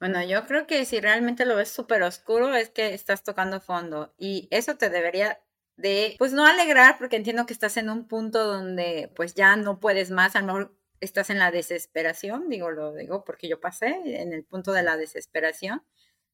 Bueno, yo creo que si realmente lo ves súper oscuro es que estás tocando fondo y eso te debería de, pues no alegrar porque entiendo que estás en un punto donde pues ya no puedes más, a lo mejor estás en la desesperación, digo, lo digo porque yo pasé en el punto de la desesperación,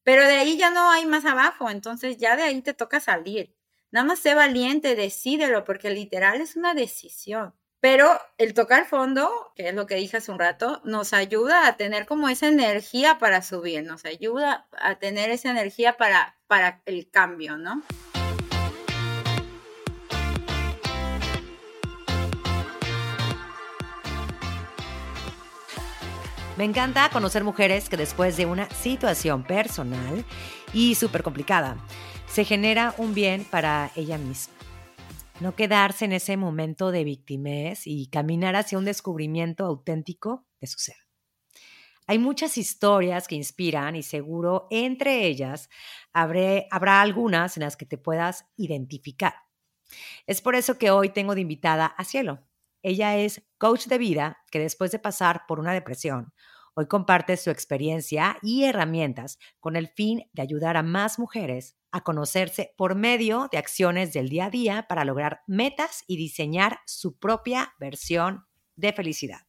pero de ahí ya no hay más abajo, entonces ya de ahí te toca salir. Nada más sé valiente, decídelo, porque literal es una decisión. Pero el tocar fondo, que es lo que dije hace un rato, nos ayuda a tener como esa energía para subir, nos ayuda a tener esa energía para, para el cambio, ¿no? Me encanta conocer mujeres que después de una situación personal y súper complicada, se genera un bien para ella misma no quedarse en ese momento de victimez y caminar hacia un descubrimiento auténtico de su ser. Hay muchas historias que inspiran y seguro entre ellas habrá algunas en las que te puedas identificar. Es por eso que hoy tengo de invitada a Cielo. Ella es coach de vida que después de pasar por una depresión, Hoy comparte su experiencia y herramientas con el fin de ayudar a más mujeres a conocerse por medio de acciones del día a día para lograr metas y diseñar su propia versión de felicidad.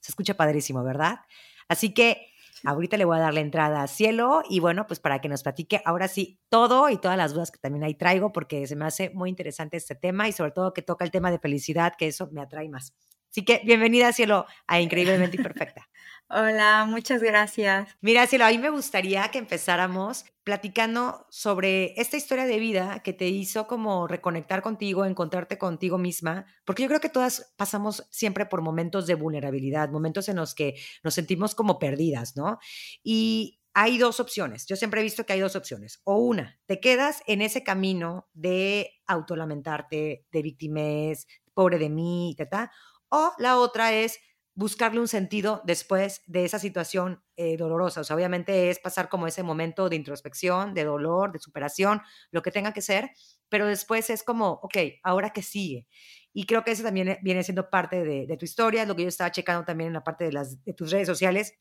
Se escucha padrísimo, ¿verdad? Así que ahorita le voy a dar la entrada a Cielo y bueno, pues para que nos platique ahora sí todo y todas las dudas que también ahí traigo porque se me hace muy interesante este tema y sobre todo que toca el tema de felicidad, que eso me atrae más. Así que bienvenida, Cielo, a Increíblemente Imperfecta. Hola, muchas gracias. Mira, Cielo, a mí me gustaría que empezáramos platicando sobre esta historia de vida que te hizo como reconectar contigo, encontrarte contigo misma, porque yo creo que todas pasamos siempre por momentos de vulnerabilidad, momentos en los que nos sentimos como perdidas, ¿no? Y hay dos opciones. Yo siempre he visto que hay dos opciones. O una, te quedas en ese camino de autolamentarte, de victimez, pobre de mí, ta, O la otra es buscarle un sentido después de esa situación eh, dolorosa. O sea, obviamente es pasar como ese momento de introspección, de dolor, de superación, lo que tenga que ser, pero después es como, ok, ahora qué sigue. Y creo que eso también eh, viene siendo parte de, tu historia, lo que yo estaba checando también en la parte de tus redes sociales.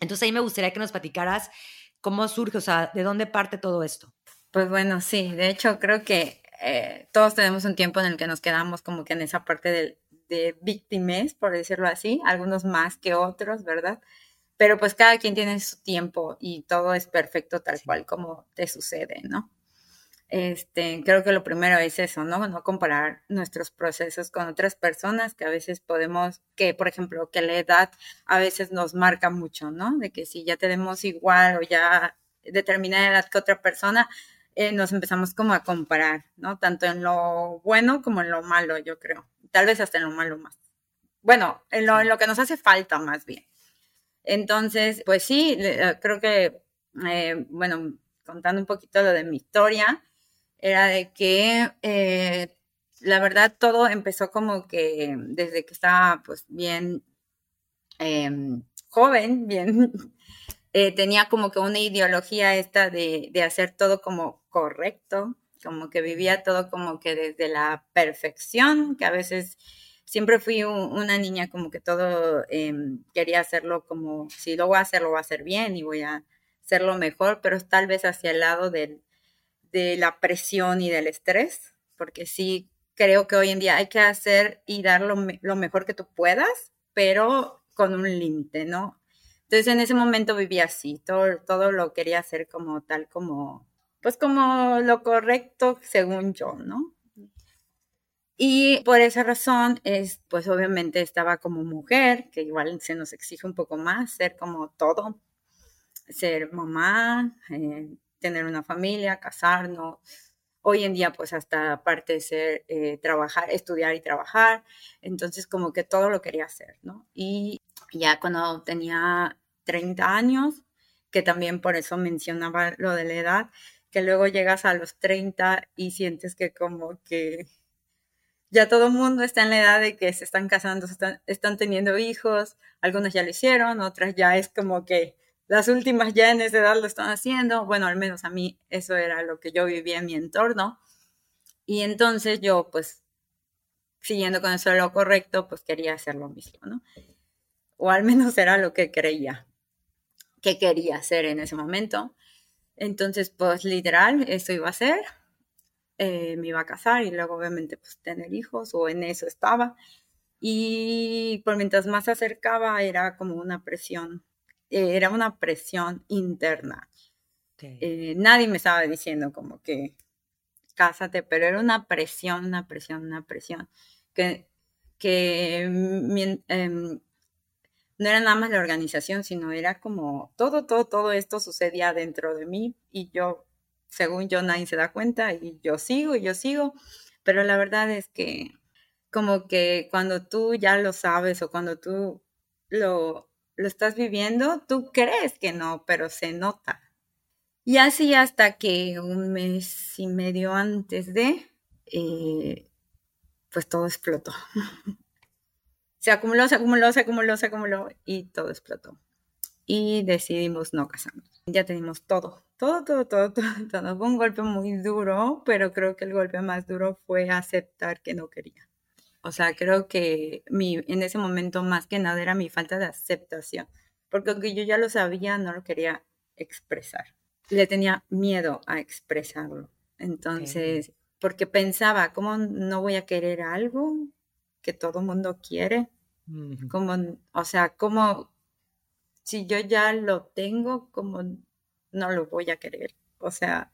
Entonces ahí me gustaría que nos platicaras cómo surge, o sea, de dónde parte todo esto. Pues bueno, sí, de hecho creo que eh, todos tenemos un tiempo en el que nos quedamos como que en esa parte del, de víctimas, por decirlo así, algunos más que otros, ¿verdad? Pero pues cada quien tiene su tiempo y todo es perfecto tal cual como te sucede, ¿no? Este, creo que lo primero es eso, ¿no? No comparar nuestros procesos con otras personas que a veces podemos, que por ejemplo, que la edad a veces nos marca mucho, ¿no? De que si ya tenemos igual o ya determinada edad que otra persona, eh, nos empezamos como a comparar, ¿no? Tanto en lo bueno como en lo malo, yo creo tal vez hasta en lo malo más. Bueno, en lo, que nos hace falta más bien. Entonces, pues sí, eh, creo que, eh, bueno, contando un poquito lo de mi historia, era de que eh, la verdad todo empezó como que desde que estaba pues bien em, joven, bien, tenía como que una ideología esta de, de hacer todo como correcto, como que vivía todo como que desde la perfección, que a veces siempre fui una niña como que todo em, quería hacerlo como, si lo voy a hacer, lo voy a hacer bien y voy a hacerlo mejor, pero tal vez hacia el lado de la presión y del estrés, porque sí creo que hoy en día hay que hacer y dar lo, lo mejor que tú puedas, pero con un límite, ¿no? Entonces en ese momento vivía así, todo, todo lo quería hacer como tal, como pues como lo correcto según yo, ¿no? Y por esa razón, es, pues obviamente estaba como mujer, que igual se nos exige un poco más, ser como todo, ser mamá, eh, tener una familia, casarnos. Hoy en día, pues hasta aparte de ser, eh, trabajar, estudiar y trabajar, entonces como que todo lo quería hacer, ¿no? Y ya cuando tenía 30 años, que también por eso mencionaba lo de la edad, que luego llegas a los 30 y sientes que como que ya todo el mundo está en la edad de que se están casando, están, están teniendo hijos, algunos ya lo hicieron, otras ya es como que las últimas ya en esa edad lo están haciendo, bueno, al menos a mí eso era lo que yo vivía en mi entorno. Y entonces yo, pues, siguiendo con eso lo correcto, pues quería hacer lo mismo, ¿no? O al menos era lo que creía. qué quería hacer en ese momento. Entonces, pues literal, eso iba a ser. Eh, me iba a casar y luego obviamente pues tener hijos o en eso estaba. Y por mientras más se acercaba era como una presión, eh, era una presión interna. Eh, nadie me estaba diciendo como que cásate, pero era una presión, una presión, una presión. Que, que em, no era nada más la organización, sino era como todo, todo, todo esto sucedía dentro de mí y yo, según yo, nadie se da cuenta y yo sigo y yo sigo, pero la verdad es que como que cuando tú ya lo sabes o cuando tú lo, lo estás viviendo, tú crees que no, pero se nota. Y así hasta que un mes y medio antes de, eh, pues todo explotó. se acumuló, se acumuló, se acumuló, se acumuló y todo explotó. Y decidimos no casarnos. Ya tenemos todo, todo, todo, todo, todo, todo. Fue un golpe muy duro, pero creo que el golpe más duro fue aceptar que no quería. O sea, creo que mi, en ese momento más que nada era mi falta de aceptación, porque aunque yo ya lo sabía, no lo quería expresar. Le tenía miedo a expresarlo. Entonces, porque pensaba, ¿cómo no voy a querer algo que todo mundo quiere? Como, o sea, como si yo ya lo tengo, como no lo voy a querer. O sea,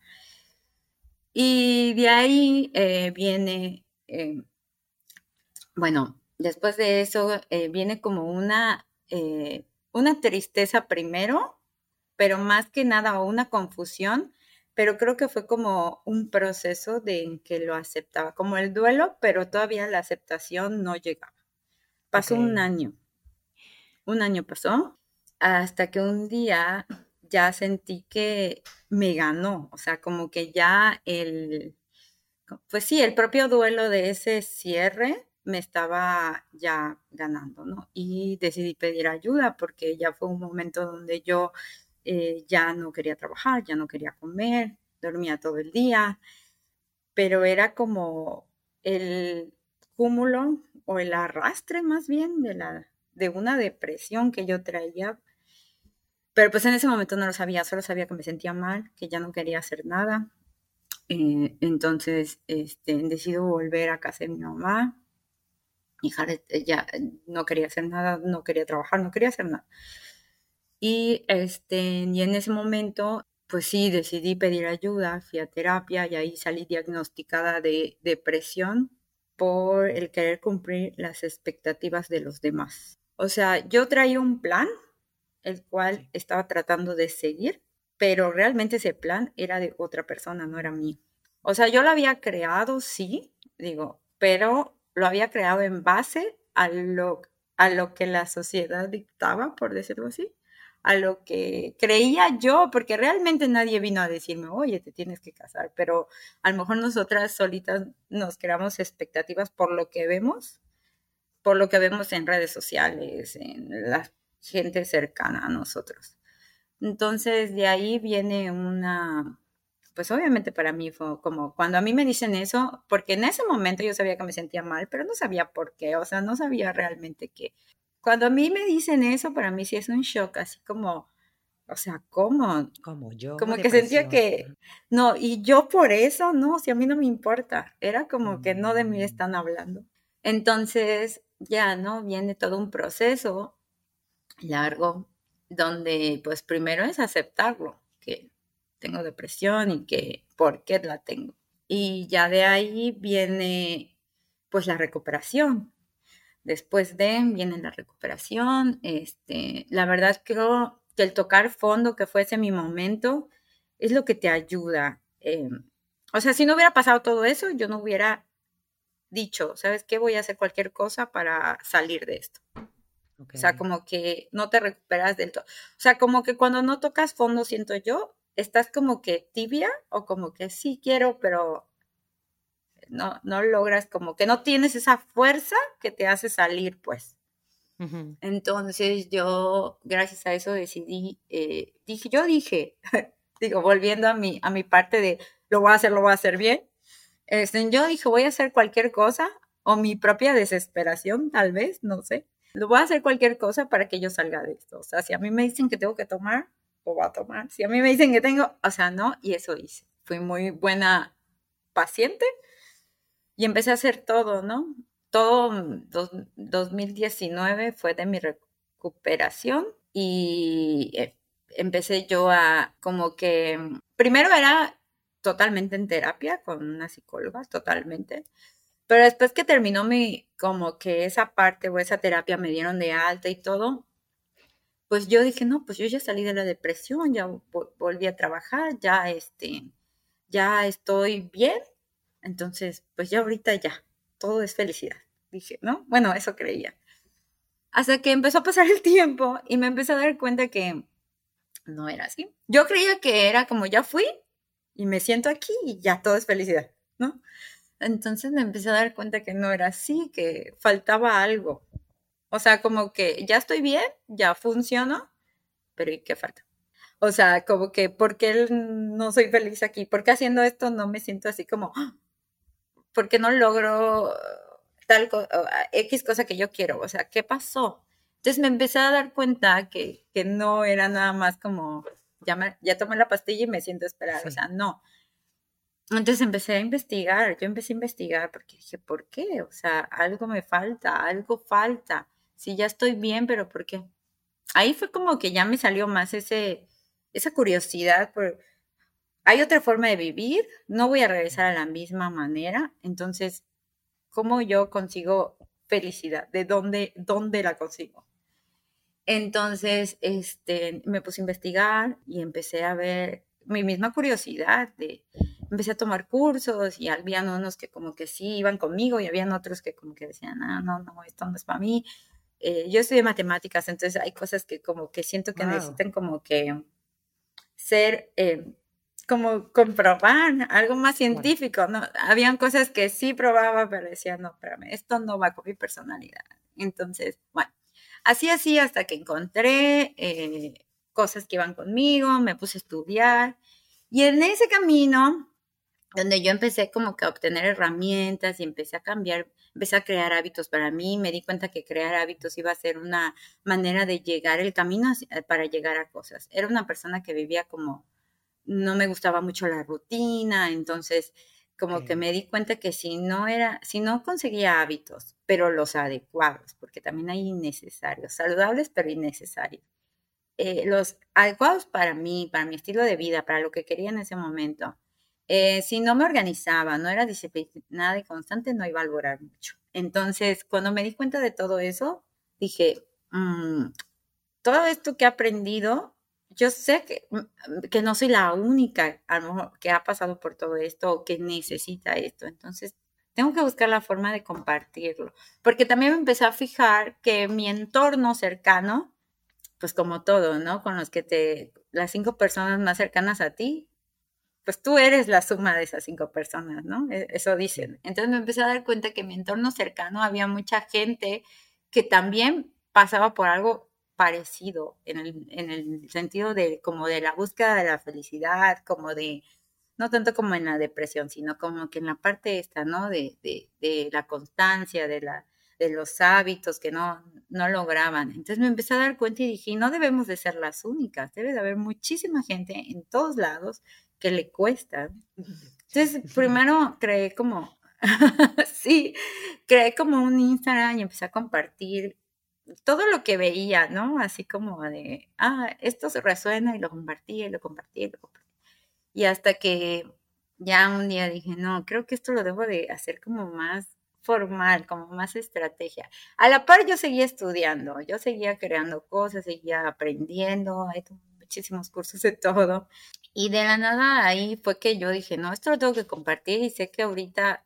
y de ahí eh, viene, eh, bueno, después de eso eh, viene como una, una tristeza primero, pero más que nada una confusión, pero creo que fue como un proceso de en que lo aceptaba, como el duelo, pero todavía la aceptación no llegaba. Pasó un año. Un año pasó hasta que un día ya sentí que me ganó, o sea, como que ya el, pues sí, el propio duelo de ese cierre me estaba ya ganando, ¿no? Y decidí pedir ayuda porque ya fue un momento donde yo eh, ya no quería trabajar, ya no quería comer, dormía todo el día, pero era como el cúmulo o el arrastre más bien de, la, de una depresión que yo traía. Pero pues en ese momento no lo sabía, solo sabía que me sentía mal, que ya no quería hacer nada. Eh, entonces este, decido volver a casa de mi mamá. Mi hija ya no quería hacer nada, no quería trabajar, no quería hacer nada. Y, este, y en ese momento, pues sí, decidí pedir ayuda, fui a terapia y ahí salí diagnosticada de depresión por el querer cumplir las expectativas de los demás. O sea, yo traía un plan, el cual estaba tratando de seguir, pero realmente ese plan era de otra persona, no era mío. O sea, yo lo había creado, sí, digo, pero lo había creado en base a lo, a lo que la sociedad dictaba, por decirlo así a lo que creía yo, porque realmente nadie vino a decirme, oye, te tienes que casar, pero a lo mejor nosotras solitas nos creamos expectativas por lo que vemos, por lo que vemos en redes sociales, en la gente cercana a nosotros. Entonces, de ahí viene una, pues obviamente para mí fue como cuando a mí me dicen eso, porque en ese momento yo sabía que me sentía mal, pero no sabía por qué, o sea, no sabía realmente qué cuando a mí me dicen eso, para mí sí es un shock, así como, o sea, ¿cómo? Como yo. Como que sentía que, no, y yo por eso, no, si a mí no me importa, era como que no de mí mm. están hablando. Entonces, ya, ¿no? Viene todo un proceso largo donde, pues, primero es aceptarlo, que tengo depresión y que, ¿por qué la tengo? Y ya de ahí viene, pues, la recuperación, Después de viene la recuperación. Este, la verdad creo que el tocar fondo, que fuese mi momento, es lo que te ayuda. Eh, o sea, si no hubiera pasado todo eso, yo no hubiera dicho, ¿sabes qué? Voy a hacer cualquier cosa para salir de esto. O sea, como que no te recuperas del todo. O sea, como que cuando no tocas fondo, siento yo, estás como que tibia o como que sí quiero, pero no, no logras como que no tienes esa fuerza que te hace salir, pues. Entonces yo, gracias a eso, decidí, eh, dije, yo dije, digo, volviendo a mi, a mi parte de lo voy a hacer, lo voy a hacer bien, este, yo dije, voy a hacer cualquier cosa, o mi propia desesperación, tal vez, no sé. lo voy a hacer cualquier cosa para que yo salga de esto. O sea, si a mí me dicen que tengo que tomar, lo voy a tomar. Si a mí me dicen que tengo, o sea, no, y eso hice. Fui muy buena paciente y empecé a hacer todo, ¿no? Todo 2019 fue de mi recuperación y eh, empecé yo a como que, primero era totalmente en terapia con una psicóloga, totalmente. Pero después que terminó mi, como que esa parte o esa terapia me dieron de alta y todo, pues yo dije, no, pues yo ya salí de la depresión, ya volví a trabajar, ya este, ya estoy bien. Entonces, pues ya ahorita ya, todo es felicidad. Dije, ¿no? Bueno, eso creía. Hasta que empezó a pasar el tiempo y me empecé a dar cuenta que no era así. Yo creía que era como ya fui y me siento aquí y ya todo es felicidad, ¿no? Entonces me empecé a dar cuenta que no era así, que faltaba algo. O sea, como que ya estoy bien, ya funciono, pero ¿y qué falta? O sea, como que, ¿por qué no soy feliz aquí? ¿Por qué haciendo esto no me siento así como, ¡ah! ¿Por qué no logro tal X cosa que yo quiero? O sea, ¿qué pasó? Entonces me empecé a dar cuenta que, que no era nada más como, ya, ya tomé la pastilla y me siento esperar. O sea, no. Entonces empecé a investigar, yo empecé a investigar porque dije, ¿por qué? O sea, algo me falta, algo falta. Si ya estoy bien, pero ¿por qué? Ahí fue como que ya me salió más ese, esa curiosidad por, hay otra forma de vivir, no voy a regresar a la misma manera, entonces, ¿cómo yo consigo felicidad? ¿De dónde, dónde la consigo? Entonces, este, me puse a investigar y empecé a ver mi misma curiosidad de, empecé a tomar cursos y habían unos que como que sí iban conmigo y habían otros que como que decían, ah, no, no, esto no es para mí. Eh, yo estudié matemáticas, entonces hay cosas que como que siento que necesitan como que ser, eh, como comprobar algo más científico, ¿no? Habían cosas que sí probaba, pero decía, no, espérame, esto no va con mi personalidad. Entonces, bueno, así así hasta que encontré eh, cosas que iban conmigo, me puse a estudiar y en ese camino donde yo empecé como que a obtener herramientas y empecé a cambiar, empecé a crear hábitos para mí, me di cuenta que crear hábitos iba a ser una manera de llegar el camino para llegar a cosas. Era una persona que vivía como, no me gustaba mucho la rutina, entonces como que me di cuenta que si no era, si no conseguía hábitos, pero los adecuados, porque también hay innecesarios, saludables pero innecesarios. Eh, los adecuados para mí, para mi estilo de vida, para lo que quería en ese momento, eh, si no me organizaba, no era disciplinada y constante, no iba a lograr mucho. Entonces, cuando me di cuenta de todo eso, dije, mm, todo esto que he aprendido, yo sé que, mm, que no soy la única a lo mejor que ha pasado por todo esto o que necesita esto. Entonces, tengo que buscar la forma de compartirlo. Porque también me empecé a fijar que mi entorno cercano, pues como todo, ¿no? Con los que te, las cinco personas más cercanas a ti, pues tú eres la suma de esas cinco personas, ¿no? E, eso dicen. Entonces me empecé a dar cuenta que en mi entorno cercano había mucha gente que también pasaba por algo parecido en el, en el sentido de como de la búsqueda de la felicidad, como de, no tanto como en la depresión, sino como que en la parte esta, ¿no? De, de, de la constancia, de, la, de los hábitos que no, no lograban. Entonces me empecé a dar cuenta y dije, no debemos de ser las únicas, debe de haber muchísima gente en todos lados que le cuesta. Entonces, primero creé como, sí, creé como un Instagram y empecé a compartir todo lo que veía, ¿no? Así como de, ah, esto se resuena y lo compartí, y lo compartí, y lo compartí. Y hasta que ya un día dije, no, creo que esto lo debo de hacer como más formal, como más estrategia. A la par yo seguía estudiando, yo seguía creando cosas, seguía aprendiendo, hay muchísimos cursos de todo. Y de la nada ahí fue que yo dije, no, esto lo tengo que compartir y sé que ahorita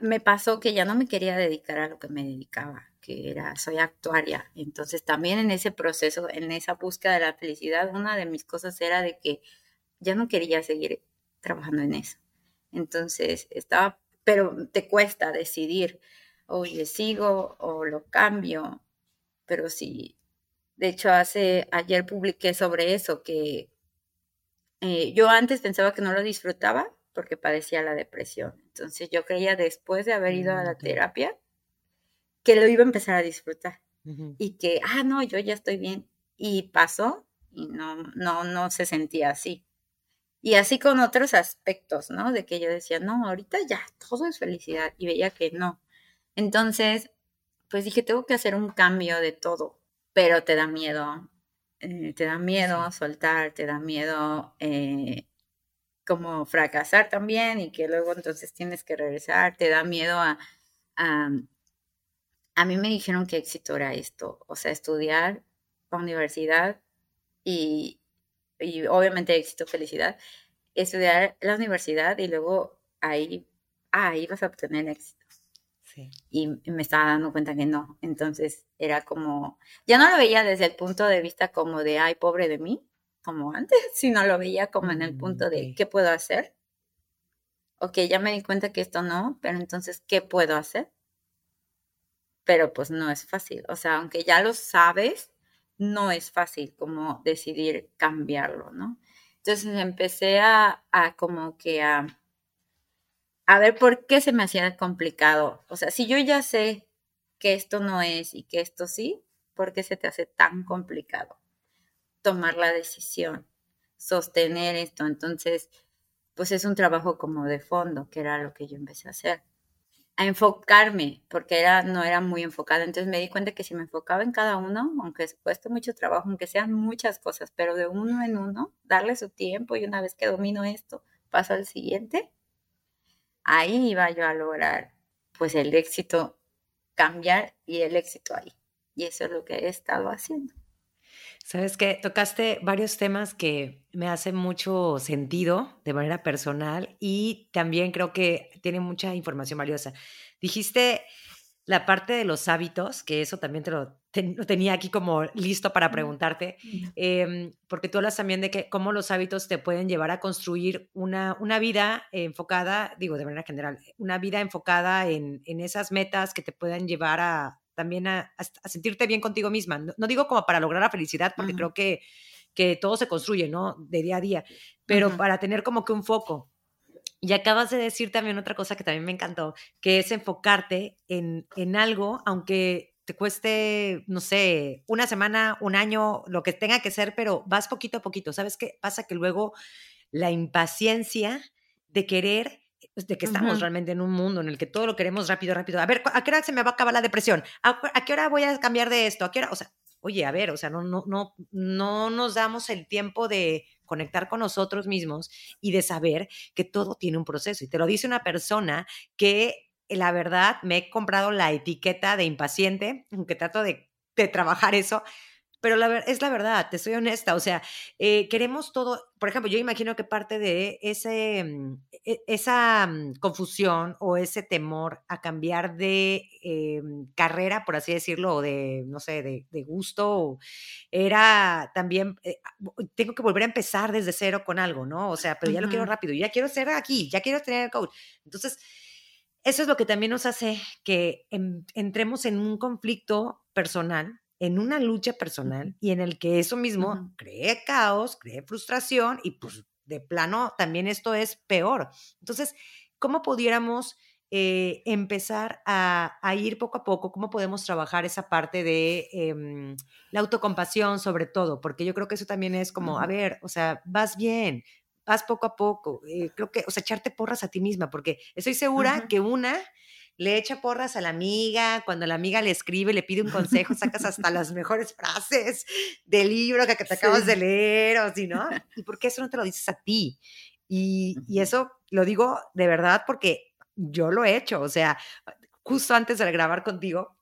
me pasó que ya no me quería dedicar a lo que me dedicaba, que era, soy actuaria. Entonces también en ese proceso, en esa búsqueda de la felicidad, una de mis cosas era de que ya no quería seguir trabajando en eso. Entonces estaba, pero te cuesta decidir, oye, sigo o lo cambio, pero sí. De hecho, hace, ayer publiqué sobre eso, que eh, yo antes pensaba que no lo disfrutaba porque padecía la depresión. Entonces yo creía después de haber ido a la mm, terapia que lo iba a empezar a disfrutar. y que, ah, no, yo ya estoy bien. Y pasó y no, no, no se sentía así. Y así con otros aspectos, ¿no? De que yo decía, no, ahorita ya, todo es felicidad. Y veía que no. Entonces, pues dije, tengo que hacer un cambio de todo, pero te da miedo. Eh, te da miedo soltar, te da miedo eh, como fracasar también y que luego entonces tienes que regresar, te da miedo a, a, a mí me dijeron que éxito era esto, o sea, estudiar la universidad y, y obviamente éxito, felicidad, estudiar la universidad y luego ahí, ahí vas a obtener éxito. Y me estaba dando cuenta que no. Entonces era como, ya no lo veía desde el punto de vista como de, ay, pobre de mí, como antes, sino lo veía como en el punto de, mm, ¿qué puedo hacer? Ok, ya me di cuenta que esto no, pero entonces, ¿qué puedo hacer? Pero pues no es fácil. O sea, aunque ya lo sabes, no es fácil como decidir cambiarlo, ¿no? Entonces empecé a, a como que a, a ver por qué se me hacía complicado. O sea, si yo ya sé que esto no es y que esto sí, ¿por qué se te hace tan complicado tomar la decisión, sostener esto? Entonces, pues es un trabajo como de fondo, que era lo que yo empecé a hacer a enfocarme, porque era, no era muy enfocada. Entonces me di cuenta que si me enfocaba en cada uno, aunque cueste mucho trabajo, aunque sean muchas cosas, pero de uno en uno, darle su tiempo y una vez que domino esto, paso al siguiente, ahí iba yo a lograr pues el éxito, cambiar y el éxito ahí. Y eso es lo que he estado haciendo. Sabes que tocaste varios temas que me hacen mucho sentido de manera personal y también creo que tiene mucha información valiosa. Dijiste la parte de los hábitos, que eso también te lo, tenía aquí como listo para preguntarte, em, porque tú hablas también de que cómo los hábitos te pueden llevar a construir una, una vida enfocada, digo de manera general, una vida enfocada en, en esas metas que te puedan llevar a, también a, sentirte bien contigo misma. No, digo como para lograr la felicidad, porque creo que, que todo se construye, ¿no? De día a día, pero para tener como que un foco. Y acabas de decir también otra cosa que también me encantó, que es enfocarte en, en algo, aunque te cueste, no sé, una semana, un año, lo que tenga que ser, pero vas poquito a poquito. ¿Sabes qué pasa? Que luego la impaciencia de querer de que estamos realmente en un mundo en el que todo lo queremos rápido, rápido. A ver, ¿a qué hora se me va a acabar la depresión? ¿A, qué hora voy a cambiar de esto? ¿A qué hora? O sea, oye, a ver, o sea, no, no, no, no nos damos el tiempo de conectar con nosotros mismos y de saber que todo tiene un proceso. Y te lo dice una persona que la verdad me he comprado la etiqueta de impaciente, aunque trato de, de trabajar eso, pero la, es la verdad, te soy honesta, o sea, eh, queremos todo, por ejemplo, yo imagino que parte de ese, mm, e, esa mm, confusión o ese temor a cambiar de eh, carrera, por así decirlo, o de, no sé, de, de gusto, era también, eh, tengo que volver a empezar desde cero con algo, ¿no? O sea, pero ya lo quiero rápido, ya quiero ser aquí, ya quiero tener el coach. Entonces, eso es lo que también nos hace que entremos en un conflicto personal en una lucha personal y en el que eso mismo cree caos, cree frustración y pues de plano también esto es peor. Entonces, ¿cómo pudiéramos eh, empezar a, ir poco a poco? ¿Cómo podemos trabajar esa parte de em, la autocompasión sobre todo? Porque yo creo que eso también es como, a ver, o sea, vas bien, vas poco a poco. Eh, creo que, o sea, echarte porras a ti misma, porque estoy segura que una le echa porras a la amiga, cuando la amiga le escribe, le pide un consejo, sacas hasta las mejores frases del libro que, te acabas de leer, o si no, ¿y por qué eso no te lo dices a ti? Y, y eso lo digo de verdad porque yo lo he hecho, o sea, justo antes de grabar contigo,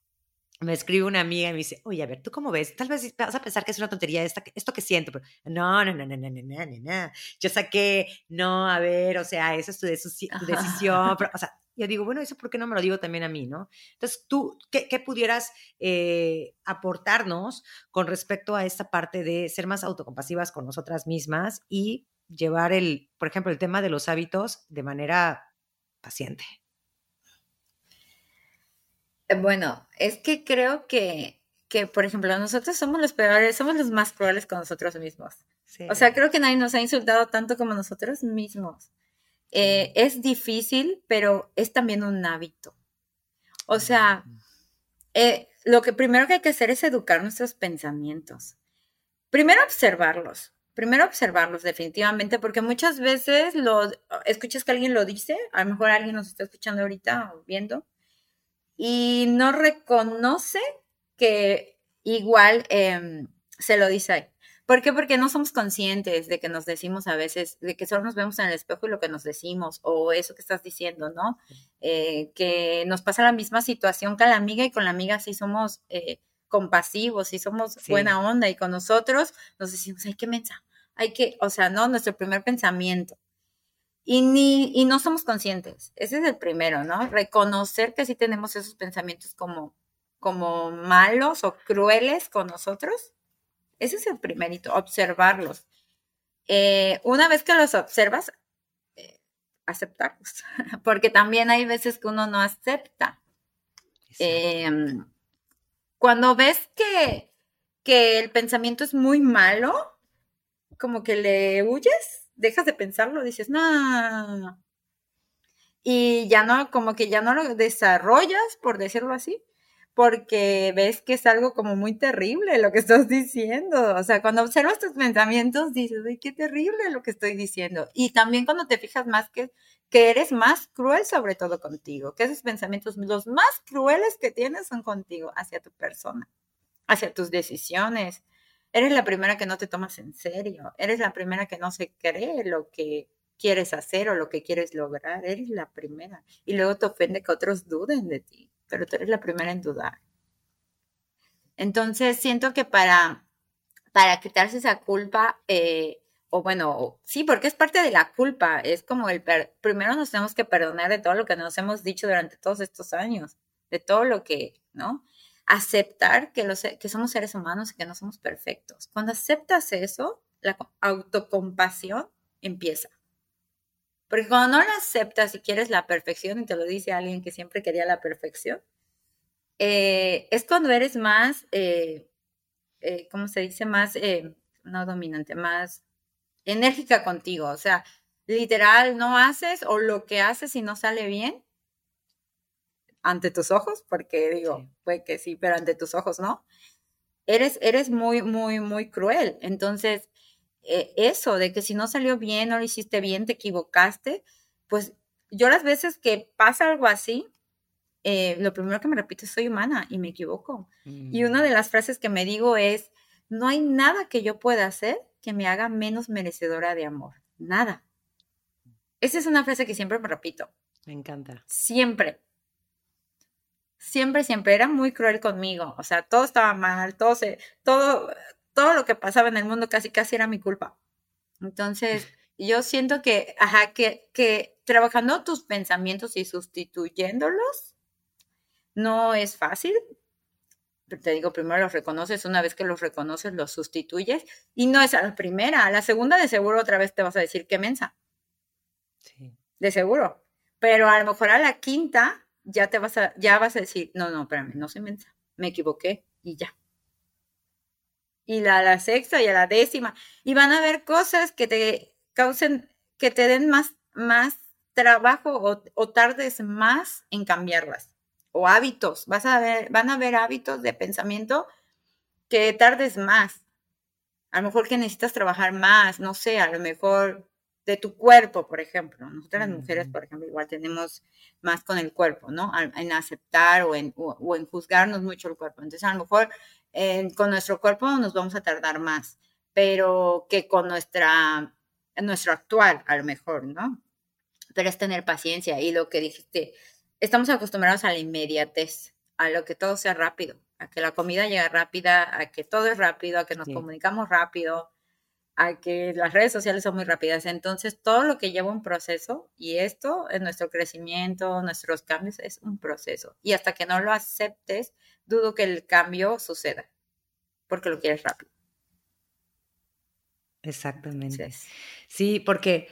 me escribe una amiga y me dice, oye, a ver, ¿tú cómo ves? Tal vez vas a pensar que es una tontería esta, esto que siento, pero no, no, no, no, no, no, no, no. Yo saqué, no, a ver, o sea, esa es tu, decisión, pero, o sea, yo digo, bueno, eso por qué no me lo digo también a mí, ¿no? Entonces, tú, ¿qué, qué pudieras eh, aportarnos con respecto a esta parte de ser más autocompasivas con nosotras mismas y llevar el, por ejemplo, el tema de los hábitos de manera paciente? Bueno, es que creo que, que, por ejemplo, nosotros somos los peores, somos los más crueles con nosotros mismos. O sea, creo que nadie nos ha insultado tanto como nosotros mismos. Eh, es difícil, pero es también un hábito. O sea, eh, lo que primero que hay que hacer es educar nuestros pensamientos. Primero observarlos, primero observarlos definitivamente, porque muchas veces lo, escuchas que alguien lo dice, a lo mejor alguien nos está escuchando ahorita o viendo, y no reconoce que igual em, se lo dice. ¿Por qué? Porque no somos conscientes de que nos decimos a veces, de que solo nos vemos en el espejo y lo que nos decimos, o eso que estás diciendo, ¿no? Eh, que nos pasa la misma situación que a la amiga y con la amiga sí somos eh, compasivos, y somos buena onda y con nosotros nos decimos, ay, qué mensa, hay que, o sea, no, nuestro primer pensamiento. Y, ni, y no somos conscientes. Ese es el primero, ¿no? Reconocer que sí tenemos esos pensamientos como, como malos o crueles con nosotros ese es el primerito, observarlos. Eh, una vez que los observas, eh, aceptarlos, porque también hay veces que uno no acepta. Em, cuando ves que, que el pensamiento es muy malo, como que le huyes, dejas de pensarlo, dices, no. Y ya no, como que ya no lo desarrollas, por decirlo así, porque ves que es algo como muy terrible lo que estás diciendo. O sea, cuando observas tus pensamientos, dices, ay, qué terrible lo que estoy diciendo. Y también cuando te fijas más que, que eres más cruel sobre todo contigo, que esos pensamientos, los más crueles que tienes son contigo, hacia tu persona, hacia tus decisiones. Eres la primera que no te tomas en serio, eres la primera que no se cree lo que quieres hacer o lo que quieres lograr, eres la primera. Y luego te ofende que otros duden de ti pero tú eres la primera en dudar. Entonces, siento que para, para quitarse esa culpa, eh, o bueno, sí, porque es parte de la culpa, es como el, primero nos tenemos que perdonar de todo lo que nos hemos dicho durante todos estos años, de todo lo que, ¿no? Aceptar que, los, que somos seres humanos y que no somos perfectos. Cuando aceptas eso, la autocompasión empieza. Porque cuando no lo aceptas y quieres la perfección, y te lo dice alguien que siempre quería la perfección, eh, es cuando eres más, eh, eh, ¿cómo se dice? Más, no dominante, más enérgica contigo. O sea, literal, no haces o lo que haces y no sale bien ante tus ojos, porque digo, puede que sí, pero ante tus ojos no. Eres, eres muy, muy, muy cruel. Entonces, eh, eso, de que si no salió bien, no lo hiciste bien, te equivocaste, pues yo las veces que pasa algo así, eh, lo primero que me repito es soy humana y me equivoco. Y una de mm. las frases que me digo es, no hay nada que yo pueda hacer que me haga menos merecedora de amor. Nada. Esa es una frase que siempre me repito. Me encanta. Siempre. Siempre, siempre. Era muy cruel conmigo. O sea, todo estaba mal, todo se, todo, todo lo que pasaba en el mundo casi casi era mi culpa. Entonces, yo siento que, ajá, que, que trabajando tus pensamientos y sustituyéndolos no es fácil. Te digo, primero los reconoces, una vez que los reconoces, los sustituyes, y no es a la primera, a la segunda de seguro otra vez te vas a decir qué mensa. Sí. De seguro. Pero a lo mejor a la quinta ya te vas a, ya vas a decir, no, no, espérame, no soy mensa, me equivoqué y ya y la, la sexta y a la décima. Y van a haber cosas que te causen, que te den más, más trabajo o, tardes más en cambiarlas. O hábitos. Vas a ver, van a haber hábitos de pensamiento que tardes más. A lo mejor que necesitas trabajar más, no sé, a lo mejor de tu cuerpo, por ejemplo. Nosotras las mujeres, por ejemplo, igual tenemos más con el cuerpo, ¿no? En aceptar o en, o en juzgarnos mucho el cuerpo. Entonces, a lo mejor con nuestro cuerpo nos vamos a tardar más, pero que con nuestra, nuestro actual, a lo mejor, ¿no? Pero es tener paciencia y lo que dijiste, estamos acostumbrados a la inmediatez, a lo que todo sea rápido, a que la comida llegue rápida, a que todo es rápido, a que nos comunicamos rápido, a que las redes sociales son muy rápidas. Entonces, todo lo que lleva un proceso, y esto es nuestro crecimiento, nuestros cambios, es un proceso. Y hasta que no lo aceptes, dudo que el cambio suceda, porque lo quieres rápido. Exactamente. Sí. porque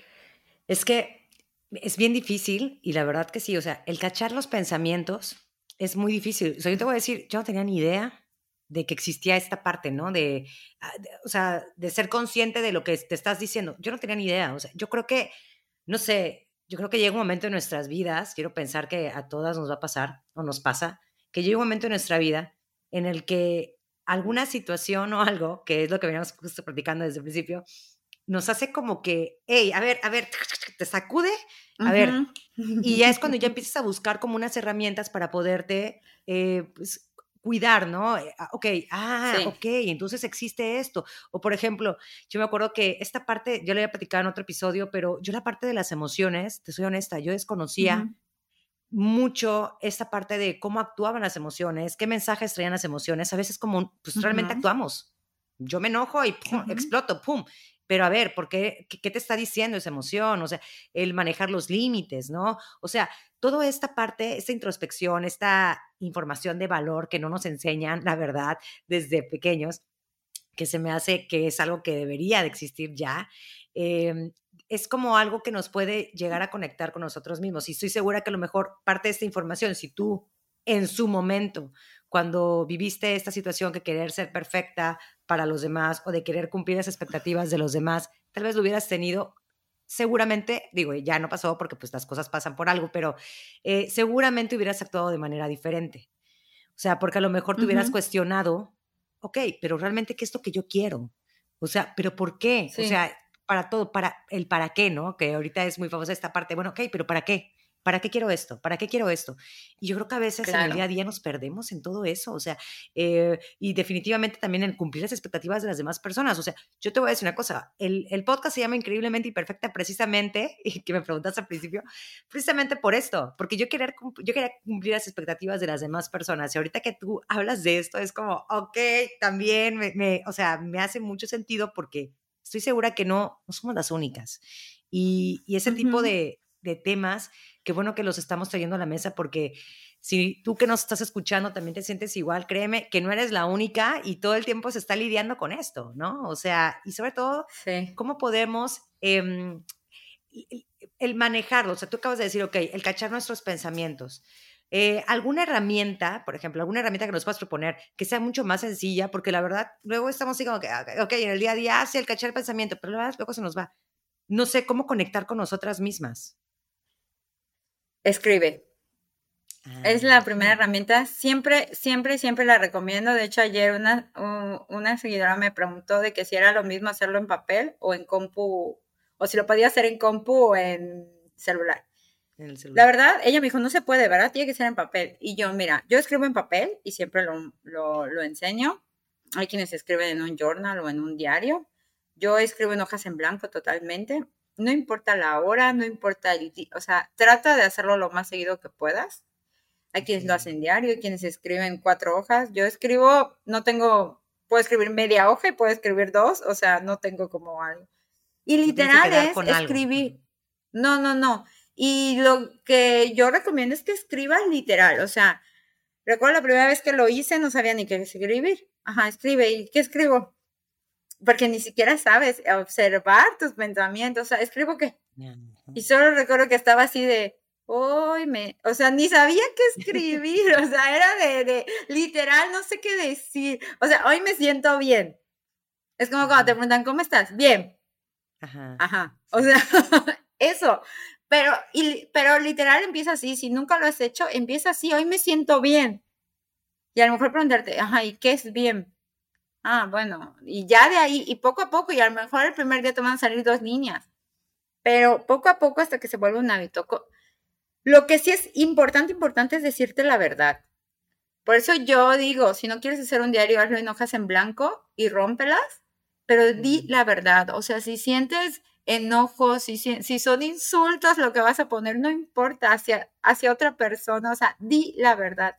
es que es bien difícil y la verdad que sí, o sea, el cachar los pensamientos es muy difícil. O sea, yo te voy a decir, yo no tenía ni idea de que existía esta parte, ¿no? De, ah, o sea, de ser consciente de lo que te estás diciendo. Yo no tenía ni idea, o sea, yo creo que, no sé, yo creo que llega un momento en nuestras vidas, quiero pensar que a todas nos va a pasar o nos pasa, que llega un momento en nuestra vida en el que alguna situación o algo, que es lo que veníamos justo platicando desde el principio, nos hace como que, hey, a ver, a ver, te sacude, a ver, y ya es cuando ya empiezas a buscar como unas herramientas para poderte, eh, pues, cuidar, ¿no? Eh, ah, ok, ah, ok, entonces existe esto. O por ejemplo, yo me acuerdo que esta parte, yo le había platicado en otro episodio, pero yo la parte de las emociones, te soy honesta, yo desconocía mucho esta parte de cómo actuaban las emociones, qué mensajes traían las emociones. A veces como, pues realmente actuamos. Yo me enojo y exploto, pum. Pero a ver, ¿por qué, qué, te está diciendo esa emoción? O sea, el manejar los límites, ¿no? O sea, toda esta parte, esta introspección, esta información de valor que no nos enseñan, la verdad, desde pequeños, que se me hace que es algo que debería de existir ya. Eh, es como algo que nos puede llegar a conectar con nosotros mismos. Y estoy segura que a lo mejor parte de esta información, si tú en su momento, cuando viviste esta situación que querer ser perfecta para los demás o de querer cumplir las expectativas de los demás, tal vez lo hubieras tenido, seguramente, digo, ya no pasó porque pues las cosas pasan por algo, pero eh, seguramente hubieras actuado de manera diferente. O sea, porque a lo mejor te hubieras cuestionado, ok, pero realmente, ¿qué es lo que yo quiero? O sea, ¿pero por qué? O sea, para todo, para el para qué, ¿no? Que ahorita es muy famosa esta parte, bueno, ok, pero ¿para qué? ¿Para qué quiero esto? ¿Para qué quiero esto? Y yo creo que a veces en el día a día nos perdemos en todo eso, o sea, eh, y definitivamente también en cumplir las expectativas de las demás personas. O sea, yo te voy a decir una cosa, el, el podcast se llama Increíblemente Imperfecta precisamente, y que me preguntaste al principio, precisamente por esto, porque yo quería, yo quería cumplir las expectativas de las demás personas. Y ahorita que tú hablas de esto, es como, ok, también, me, me, o sea, me hace mucho sentido porque estoy segura que no, no somos las únicas. Y, y ese tipo de, de, temas, qué bueno que los estamos trayendo a la mesa porque si tú que nos estás escuchando también te sientes igual, créeme que no eres la única y todo el tiempo se está lidiando con esto, ¿no? O sea, y sobre todo, ¿cómo podemos... Eh, el manejarlo, o sea, tú acabas de decir, ok, el cachar nuestros pensamientos. Eh, alguna herramienta, por ejemplo, alguna herramienta que nos puedas proponer que sea mucho más sencilla, porque la verdad, luego estamos así como que, ah, ok, en el día a día hace el cachar el pensamiento, pero la verdad, luego se nos va. No sé cómo conectar con nosotras mismas. Escribe. es la ah, primera herramienta. Siempre, siempre, siempre la recomiendo. De hecho, ayer una, una seguidora me preguntó de que si era lo mismo hacerlo en papel o en compu, o si lo podía hacer en compu o en celular. La verdad, ella me dijo, no se puede, ¿verdad? Tiene que ser en papel. Y yo, mira, yo escribo en papel y siempre lo, lo, enseño. Hay quienes escriben en un journal o en un diario. Yo escribo en hojas en blanco totalmente. No importa la hora, no importa el o sea, trata de hacerlo lo más seguido que puedas. Hay quienes lo hacen diario, hay quienes escriben cuatro hojas. Yo escribo, no tengo, puedo escribir media hoja y puedo escribir dos, o sea, no tengo como algo. Y literal es escribir. No, no, no. Y lo que yo recomiendo es que escribas literal, o sea, recuerdo la primera vez que lo hice, no sabía ni qué escribir. Ajá, escribe, ¿y qué escribo? Porque ni siquiera sabes observar tus pensamientos, o sea, ¿escribo qué? Y solo recuerdo que estaba así de, hoy me, o sea, ni sabía qué escribir, o sea, era de, de, literal, no sé qué decir, o sea, hoy me siento bien. Es como cuando te preguntan, ¿cómo estás? Bien. Ajá. Ajá. O sea, eso. Pero, y, pero literal empieza así, si nunca lo has hecho, empieza así, hoy me siento bien. Y a lo mejor preguntarte, ajá, ¿y qué es bien? Ah, bueno, y ya de ahí, y poco a poco, y a lo mejor el primer día te van a salir dos líneas, pero poco a poco hasta que se vuelve un hábito. Lo que sí es importante, importante es decirte la verdad. Por eso yo digo, si no quieres hacer un diario, hazlo en hojas en blanco y rómpelas, pero di la verdad. O sea, si sientes enojos, si, si son insultos lo que vas a poner, no importa hacia, hacia otra persona, o sea, di la verdad.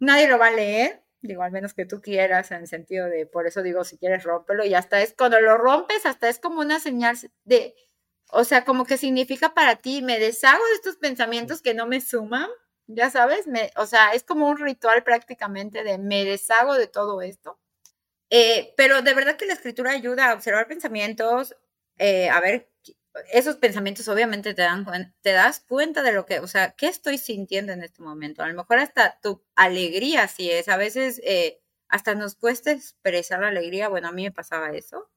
Nadie lo va a leer, digo, al menos que tú quieras, en el sentido de, por eso digo, si quieres rómpelo, y hasta es, cuando lo rompes, hasta es como una señal de, o sea, como que significa para ti, me deshago de estos pensamientos que no me suman, ya sabes, me, o sea, es como un ritual prácticamente de me deshago de todo esto. Eh, pero de verdad que la escritura ayuda a observar pensamientos, eh, a ver, esos pensamientos obviamente te, dan, te das cuenta de lo que, o sea, ¿qué estoy sintiendo en este momento? A lo mejor hasta tu alegría, si es, a veces eh, hasta nos cuesta expresar la alegría, bueno, a mí me pasaba eso,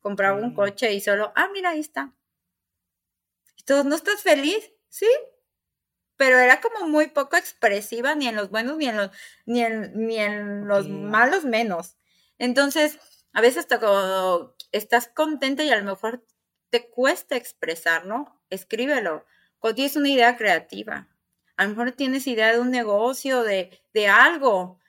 compraba un coche y solo, ah, mira, ahí está. Y todos, ¿no estás feliz? Sí. pero era como muy poco expresiva, ni en los buenos, ni en los, ni en, ni en los malos menos. Entonces, a veces hasta estás contenta y a lo mejor te cuesta expresar, ¿no? Escríbelo. Cuando tienes una idea creativa, a lo mejor tienes idea de un negocio, de, de algo,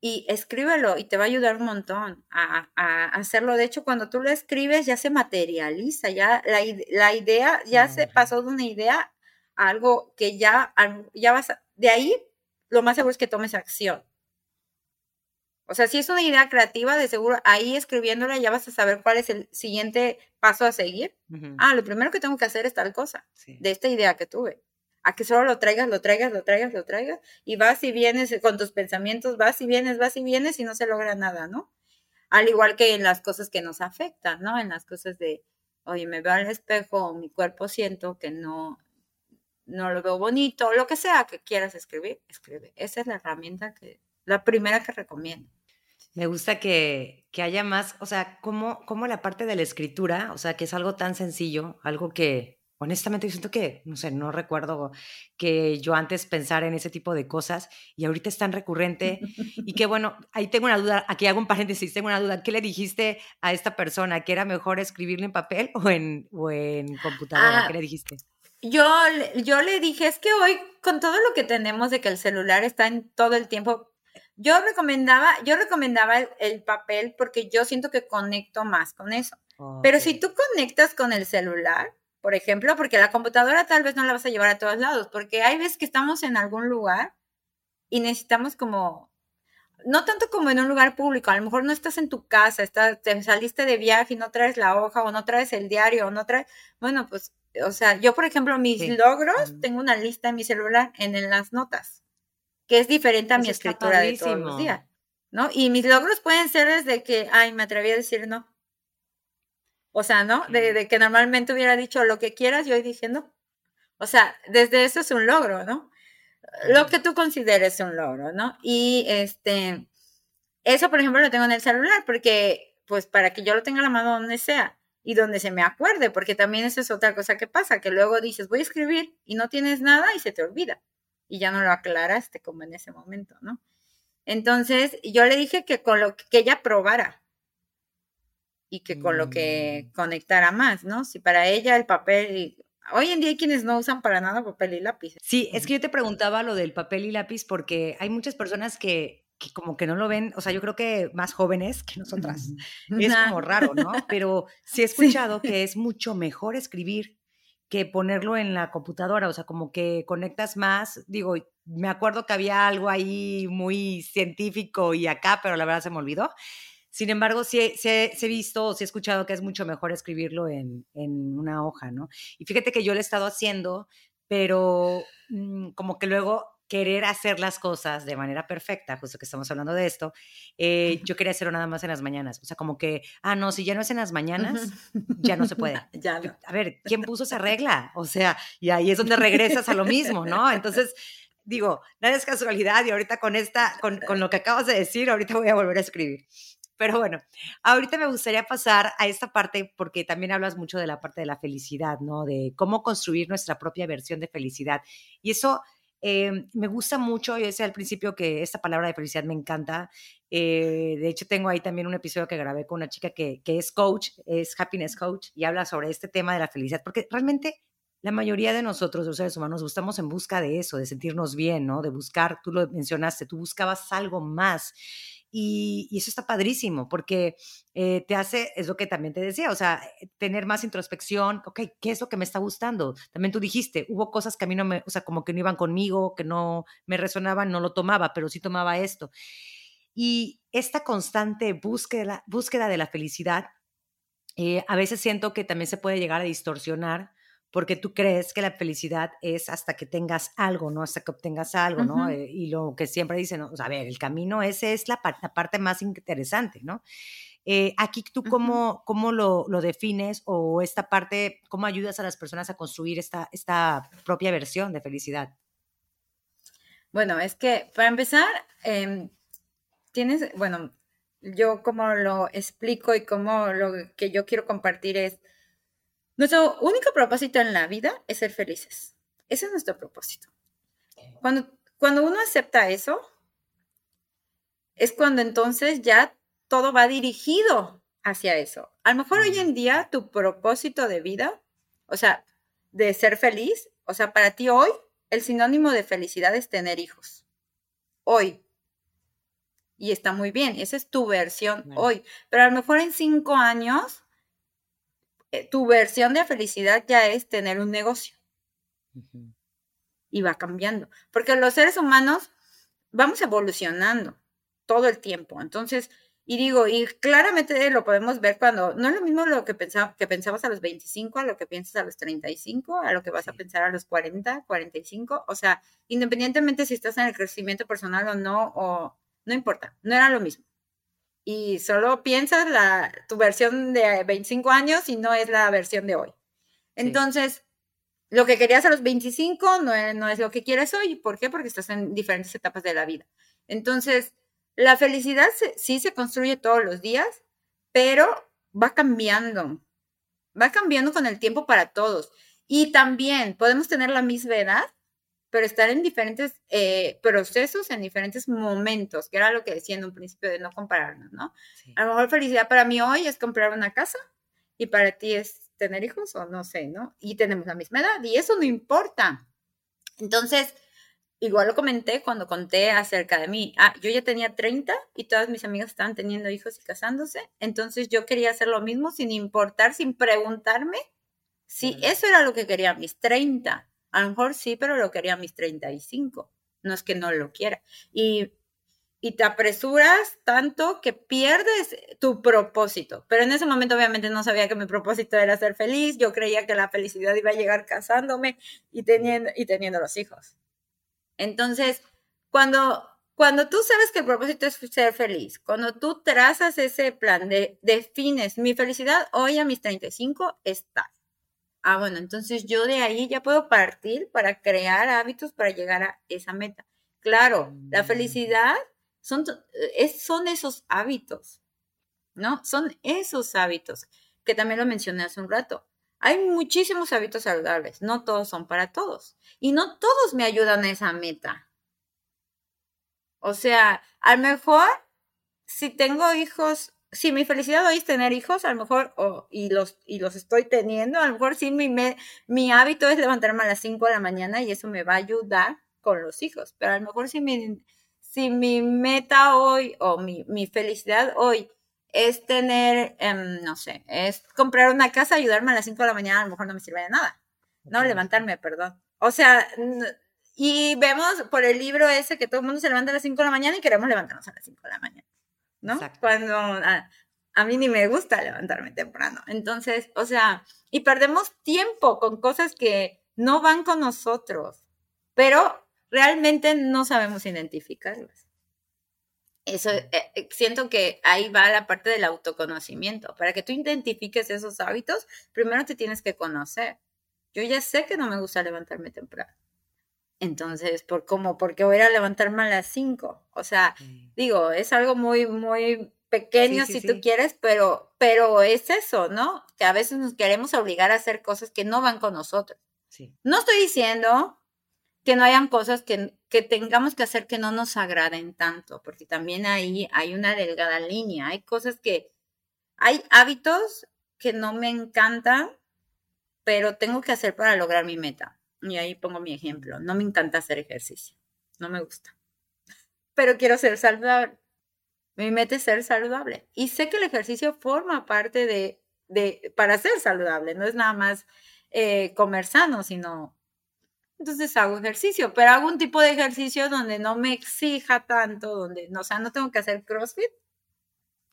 y escríbelo y te va a ayudar un montón a, hacerlo. De hecho, cuando tú lo escribes ya se materializa, ya la, la idea ya se pasó de una idea a algo que ya, ya vas, a, de ahí lo más seguro es que tomes acción. O sea, si es una idea creativa, de seguro ahí escribiéndola ya vas a saber cuál es el siguiente paso a seguir. Ah, lo primero que tengo que hacer es tal cosa, de esta idea que tuve a que solo lo traigas, lo traigas, lo traigas, lo traigas, y vas y vienes con tus pensamientos, vas y vienes, vas y vienes y no se logra nada, ¿no? Al igual que en las cosas que nos afectan, ¿no? En las cosas de, oye, me veo al espejo, mi cuerpo siento que no, no lo veo bonito, lo que sea que quieras escribir, escribe. Esa es la herramienta que, la primera que recomiendo. Me gusta que, que haya más, o sea, como, como la parte de la escritura, o sea, que es algo tan sencillo, algo que, honestamente yo siento que, no sé, no recuerdo que yo antes pensara en ese tipo de cosas y ahorita es tan recurrente y que bueno, ahí tengo una duda, aquí hago un paréntesis, tengo una duda, ¿qué le dijiste a esta persona? ¿Que era mejor escribirlo en papel o en, o en computadora? ¿Qué ah, le dijiste? Yo, yo le dije, es que hoy con todo lo que tenemos de que el celular está en todo el tiempo, yo recomendaba, yo recomendaba el, papel porque yo siento que conecto más con eso. Pero si tú conectas con el celular, por ejemplo, porque la computadora tal vez no la vas a llevar a todos lados, porque hay veces que estamos en algún lugar y necesitamos como, no tanto como en un lugar público, a lo mejor no estás en tu casa, estás, te saliste de viaje y no traes la hoja o no traes el diario o no traes, bueno, pues, o sea, yo por ejemplo, mis logros, tengo una lista en mi celular en, las notas, que es diferente a mi escritura de todos los días, ¿no? Y mis logros pueden ser desde que, ay, me atreví a decir no, o sea, ¿no? De, que normalmente hubiera dicho lo que quieras y hoy dije no. O sea, desde eso es un logro, ¿no? Lo que tú consideres un logro, ¿no? Y este, eso, por ejemplo, lo tengo en el celular porque, pues, para que yo lo tenga a la mano donde sea y donde se me acuerde, porque también eso es otra cosa que pasa, que luego dices, voy a escribir y no tienes nada y se te olvida y ya no lo aclaraste como en ese momento, ¿no? Entonces, yo le dije que con lo que ella probara, y que con lo que mm. conectara más, ¿no? Si para ella el papel, hoy en día hay quienes no usan para nada papel y lápiz. Sí, es que yo te preguntaba lo del papel y lápiz porque hay muchas personas que, que como que no lo ven, o sea, yo creo que más jóvenes que nosotras, es como raro, ¿no? Pero sí he escuchado que es mucho mejor escribir que ponerlo en la computadora, o sea, como que conectas más, digo, me acuerdo que había algo ahí muy científico y acá, pero la verdad se me olvidó. Sin embargo, sí, he visto o sí he escuchado que es mucho mejor escribirlo en, una hoja, ¿no? Y fíjate que yo lo he estado haciendo, pero mm, como que luego querer hacer las cosas de manera perfecta, justo que estamos hablando de esto, eh, yo quería hacerlo nada más en las mañanas. O sea, como que, ah, no, si ya no es en las mañanas, ya no se puede. ya A ver, ¿quién puso esa regla? O sea, y ahí es donde regresas a lo mismo, ¿no? Entonces, digo, nada es casualidad y ahorita con esta, con, con lo que acabas de decir, ahorita voy a volver a escribir. Pero bueno, ahorita me gustaría pasar a esta parte porque también hablas mucho de la parte de la felicidad, ¿no? De cómo construir nuestra propia versión de felicidad. Y eso eh, me gusta mucho, yo decía al principio que esta palabra de felicidad me encanta. Eh, de hecho, tengo ahí también un episodio que grabé con una chica que, que es coach, es happiness coach, y habla sobre este tema de la felicidad, porque realmente la mayoría de nosotros, los seres humanos, estamos en busca de eso, de sentirnos bien, ¿no? De buscar, tú lo mencionaste, tú buscabas algo más. Y, eso está padrísimo porque eh, te hace, es lo que también te decía, o sea, eh, tener más introspección, ok, ¿qué es lo que me está gustando? También tú dijiste, hubo cosas que a mí no me, o sea, como que no iban conmigo, que no me resonaban, no lo tomaba, pero sí tomaba esto. Y esta constante búsqueda, búsqueda de la felicidad, eh, a veces siento que también se puede llegar a distorsionar porque tú crees que la felicidad es hasta que tengas algo, ¿no? Hasta que obtengas algo, ¿no? Eh, y lo que siempre dicen, o sea, a ver, el camino ese es la, parte más interesante, ¿no? Eh, aquí tú cómo, cómo lo, lo, defines o esta parte, cómo ayudas a las personas a construir esta, esta propia versión de felicidad. Bueno, es que para empezar, em, tienes, bueno, yo como lo explico y como lo que yo quiero compartir es, nuestro único propósito en la vida es ser felices. Ese es nuestro propósito. Cuando, cuando uno acepta eso, es cuando entonces ya todo va dirigido hacia eso. A lo mejor hoy en día tu propósito de vida, o sea, de ser feliz, o sea, para ti hoy el sinónimo de felicidad es tener hijos. Hoy. Y está muy bien, esa es tu versión hoy. Pero a lo mejor en cinco años, eh, tu versión de felicidad ya es tener un negocio. Y va cambiando. Porque los seres humanos vamos evolucionando todo el tiempo. Entonces, y digo, y claramente lo podemos ver cuando no es lo mismo lo que, pensaba, que pensabas a los 25, a lo que piensas a los 35, a lo que vas a pensar a los 40, 45. O sea, independientemente si estás en el crecimiento personal o no, o no importa, no era lo mismo. Y solo piensas la, tu versión de 25 años y no es la versión de hoy. Entonces, lo que querías a los 25 no es, no es lo que quieres hoy. ¿Por qué? Porque estás en diferentes etapas de la vida. Entonces, la felicidad sí se construye todos los días, pero va cambiando. Va cambiando con el tiempo para todos. Y también podemos tener la misma edad, pero estar en diferentes eh, procesos, en diferentes momentos, que era lo que decía en un principio de no compararnos, ¿no? A lo mejor felicidad para mí hoy es comprar una casa y para ti es tener hijos o no sé, ¿no? Y tenemos la misma edad y eso no importa. Entonces, igual lo comenté cuando conté acerca de mí. Ah, yo ya tenía 30 y todas mis amigas estaban teniendo hijos y casándose. Entonces yo quería hacer lo mismo sin importar, sin preguntarme si eso era lo que quería mis 30. A lo mejor sí, pero lo quería a mis 35. No es que no lo quiera. Y, y te apresuras tanto que pierdes tu propósito. Pero en ese momento obviamente no sabía que mi propósito era ser feliz. Yo creía que la felicidad iba a llegar casándome y teniendo, y teniendo los hijos. Entonces, cuando, cuando tú sabes que el propósito es ser feliz, cuando tú trazas ese plan, de, defines mi felicidad hoy a mis 35 está. Ah, bueno, entonces yo de ahí ya puedo partir para crear hábitos para llegar a esa meta. Claro, la mm. felicidad son, es, son esos hábitos, ¿no? Son esos hábitos que también lo mencioné hace un rato. Hay muchísimos hábitos saludables, no todos son para todos. Y no todos me ayudan a esa meta. O sea, a lo mejor si tengo hijos, si mi felicidad hoy es tener hijos, a lo mejor, y, los, y los estoy teniendo, a lo mejor sí mi, mi hábito es levantarme a las 5 de la mañana y eso me va a ayudar con los hijos. Pero a lo mejor si mi, si mi meta hoy o mi, mi felicidad hoy es tener, em, no sé, es comprar una casa, ayudarme a las 5 de la mañana, a lo mejor no me sirve de nada. No, levantarme, perdón. O sea, y vemos por el libro ese que todo el mundo se levanta a las 5 de la mañana y queremos levantarnos a las 5 de la mañana, ¿no? Cuando a, a, mí ni me gusta levantarme temprano. Entonces, o sea, y perdemos tiempo con cosas que no van con nosotros, pero realmente no sabemos identificarlas. Eso, eh, eh, siento que ahí va la parte del autoconocimiento. Para que tú identifiques esos hábitos, primero te tienes que conocer. Yo ya sé que no me gusta levantarme temprano. Entonces, ¿por cómo? Porque voy a levantarme a las 5. O sea, digo, es algo muy, muy pequeño si tú quieres, pero, pero es eso, ¿no? Que a veces nos queremos obligar a hacer cosas que no van con nosotros. No estoy diciendo que no hayan cosas que, que, tengamos que hacer que no nos agraden tanto, porque también ahí hay una delgada línea. Hay cosas que, hay hábitos que no me encantan, pero tengo que hacer para lograr mi meta. Y ahí pongo mi ejemplo. No me encanta hacer ejercicio, no me gusta, pero quiero ser saludable. Mi meta es ser saludable. Y sé que el ejercicio forma parte de, de para ser saludable, no es nada más eh, comer sano, sino entonces hago ejercicio, pero hago un tipo de ejercicio donde no me exija tanto, donde, no, o sea, no tengo que hacer CrossFit.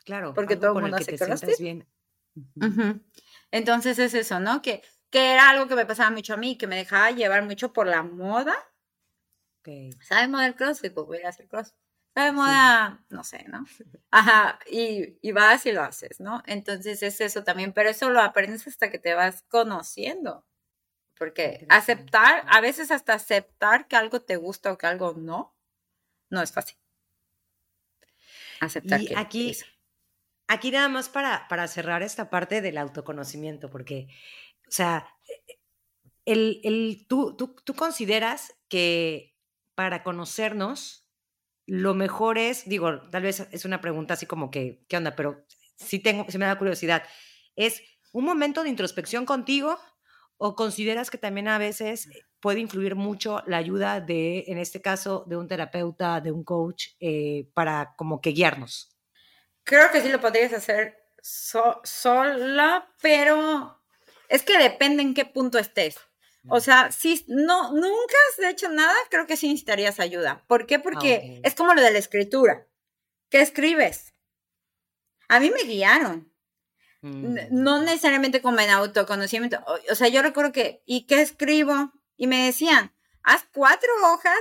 Claro, porque todo el mundo hace CrossFit. Bien. Entonces es eso, ¿no? Que, que era algo que me pasaba mucho a mí, que me dejaba llevar mucho por la moda. Okay. ¿Sabes moda el CrossFit? Pues voy a hacer CrossFit. ¿Sabes moda? No sé, ¿no? Ajá, y, y vas y lo haces, ¿no? Entonces es eso también, pero eso lo aprendes hasta que te vas conociendo. Porque aceptar, a veces hasta aceptar que algo te gusta o que algo no, no es fácil. Aceptar y aquí, aquí nada más para, para cerrar esta parte del autoconocimiento, porque, sea, el, el, tú, tú, tú consideras que para conocernos, lo mejor es, digo, tal vez es una pregunta así como que, ¿qué onda? Pero sí tengo, se me da curiosidad. ¿Es un momento de introspección contigo o consideras que también a veces puede influir mucho la ayuda de, en este caso, de un terapeuta, de un coach, eh, para como que guiarnos? Creo que sí lo podrías hacer sola, pero es que depende en qué punto estés. O sea, si no, nunca has hecho nada, creo que sí necesitarías ayuda. ¿Por qué? Porque es como lo de la escritura. ¿Qué escribes? A mí me guiaron. Mm. No necesariamente como en autoconocimiento. O sea, yo recuerdo que, ¿y qué escribo? Y me decían, haz cuatro hojas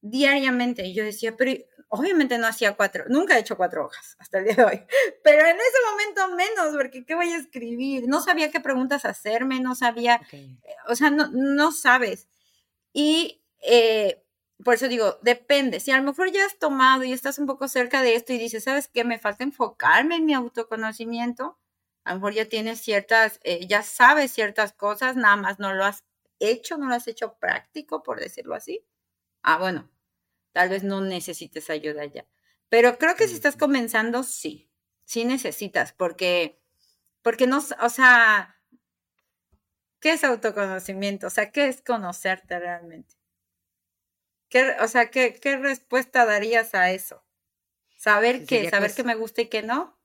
diariamente. Y yo decía, pero obviamente no hacía cuatro, nunca he hecho cuatro hojas hasta el día de hoy, pero en ese momento menos, porque ¿qué voy a escribir? No sabía qué preguntas hacerme, no sabía, eh, o sea, no, no sabes. Y eh, por eso digo, depende, si a lo mejor ya has tomado y estás un poco cerca de esto y dices, ¿sabes qué? Me falta enfocarme en mi autoconocimiento, a lo mejor ya tienes ciertas, eh, ya sabes ciertas cosas, nada más no lo has hecho, no lo has hecho práctico, por decirlo así. Ah, bueno, tal vez no necesites ayuda ya. Pero creo que si estás comenzando, sí, sí necesitas, porque, porque no, o sea, ¿qué es autoconocimiento? O sea, ¿qué es conocerte realmente? ¿Qué, o sea, ¿qué, ¿qué, respuesta darías a eso? ¿Saber qué? ¿Saber qué me gusta y qué no?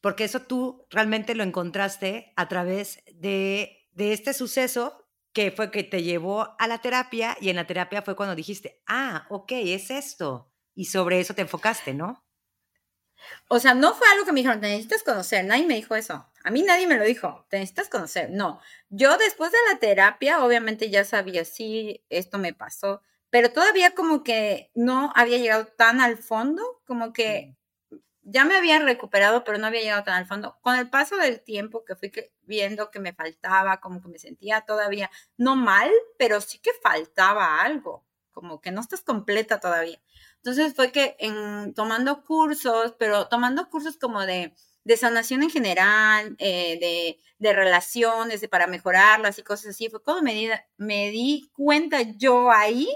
Porque eso tú realmente lo encontraste a través de, de este suceso que fue que te llevó a la terapia y en la terapia fue cuando dijiste, ah, ok, es esto. Y sobre eso te enfocaste, ¿no? O sea, no fue algo que me dijeron, te necesitas conocer, nadie me dijo eso. A mí nadie me lo dijo, te necesitas conocer. No, yo después de la terapia, obviamente ya sabía, sí, esto me pasó, pero todavía como que no había llegado tan al fondo, como que ya me había recuperado, pero no había llegado tan al fondo. Con el paso del tiempo que fui viendo que me faltaba, como que me sentía todavía, no mal, pero sí que faltaba algo, como que no estás completa todavía. Entonces fue que en, tomando cursos, pero tomando cursos como de, de sanación en general, eh, de, de, relaciones, de para mejorarlas y cosas así, fue cuando me di, me di cuenta yo ahí,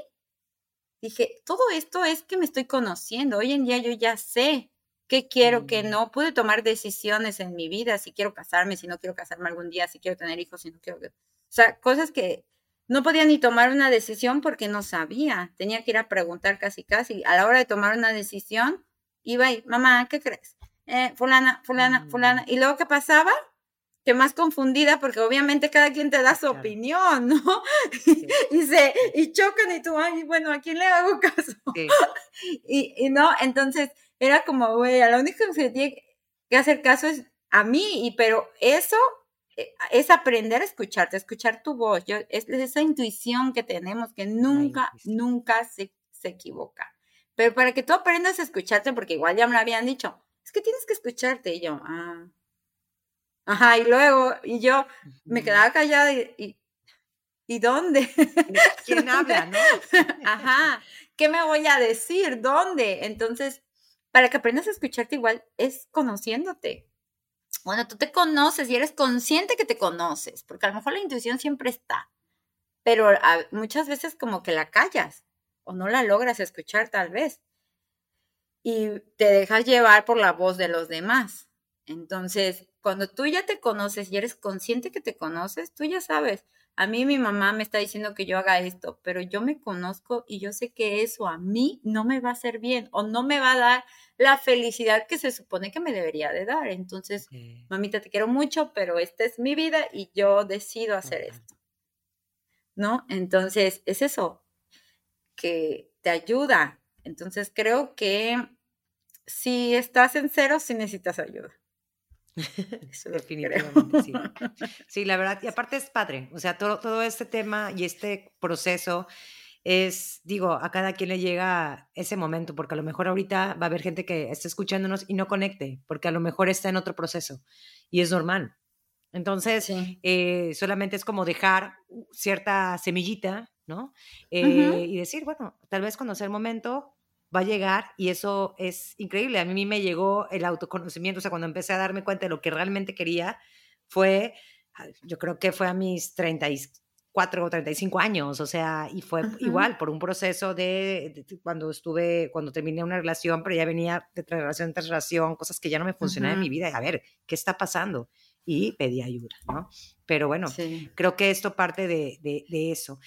dije, todo esto es que me estoy conociendo, hoy en día yo ya sé qué quiero, qué mm. no. Pude tomar decisiones en mi vida, si quiero casarme, si no quiero casarme algún día, si quiero tener hijos, si no quiero. O sea, cosas que no podía ni tomar una decisión porque no sabía. Tenía que ir a preguntar casi, casi. A la hora de tomar una decisión, iba y, mamá, ¿qué crees? Eh, fulana, fulana, fulana. Mm. Y luego, ¿qué pasaba? que más confundida porque obviamente cada quien te da su opinión, ¿no? y, se, y chocan y tú, ay, bueno, ¿a quién le hago caso? y, y, no, entonces era como, güey, a lo único que se tiene que hacer caso es a mí, y pero eso eh, es aprender a escucharte, a escuchar tu voz. Yo, es, esa intuición que tenemos que nunca, nunca se, se equivoca. Pero para que tú aprendas a escucharte, porque igual ya me lo habían dicho, es que tienes que escucharte. Y yo, ah. Ajá, y luego, y yo me quedaba callada y, y, dónde? ¿Quién habla, no? Ajá, ¿qué me voy a decir? ¿Dónde? Entonces, para que aprendas a escucharte igual es conociéndote. Bueno, tú te conoces y eres consciente que te conoces, porque a lo mejor la intuición siempre está, pero muchas veces como que la callas o no la logras escuchar tal vez y te dejas llevar por la voz de los demás. Entonces, cuando tú ya te conoces y eres consciente que te conoces, tú ya sabes, a mí mi mamá me está diciendo que yo haga esto, pero yo me conozco y yo sé que eso a mí no me va a hacer bien o no me va a dar la felicidad que se supone que me debería de dar. Entonces, mamita, te quiero mucho, pero esta es mi vida y yo decido hacer esto. ¿No? Entonces, es eso, que te ayuda. Entonces, creo que si estás en cero, sí necesitas ayuda. Definitivamente, sí. Sí, la verdad, y aparte es padre, o sea, todo, todo este tema y este proceso es, digo, a cada quien le llega ese momento, porque a lo mejor ahorita va a haber gente que esté escuchándonos y no conecte, porque a lo mejor está en otro proceso y es normal. Entonces, eh, solamente es como dejar cierta semillita, ¿no? Eh, y decir, bueno, tal vez cuando sea el momento, va a llegar y eso es increíble. A mí me llegó el autoconocimiento, o sea, cuando empecé a darme cuenta de lo que realmente quería, fue, yo creo que fue a mis 34 34 o 35 años, o sea, y fue igual por un proceso de, cuando estuve, cuando terminé una relación, pero ya venía de relación tras relación, cosas que ya no me funcionaban en mi vida, a ver, ¿qué está pasando? Y pedí ayuda, ¿no? Pero bueno, creo que esto parte de, de, eso.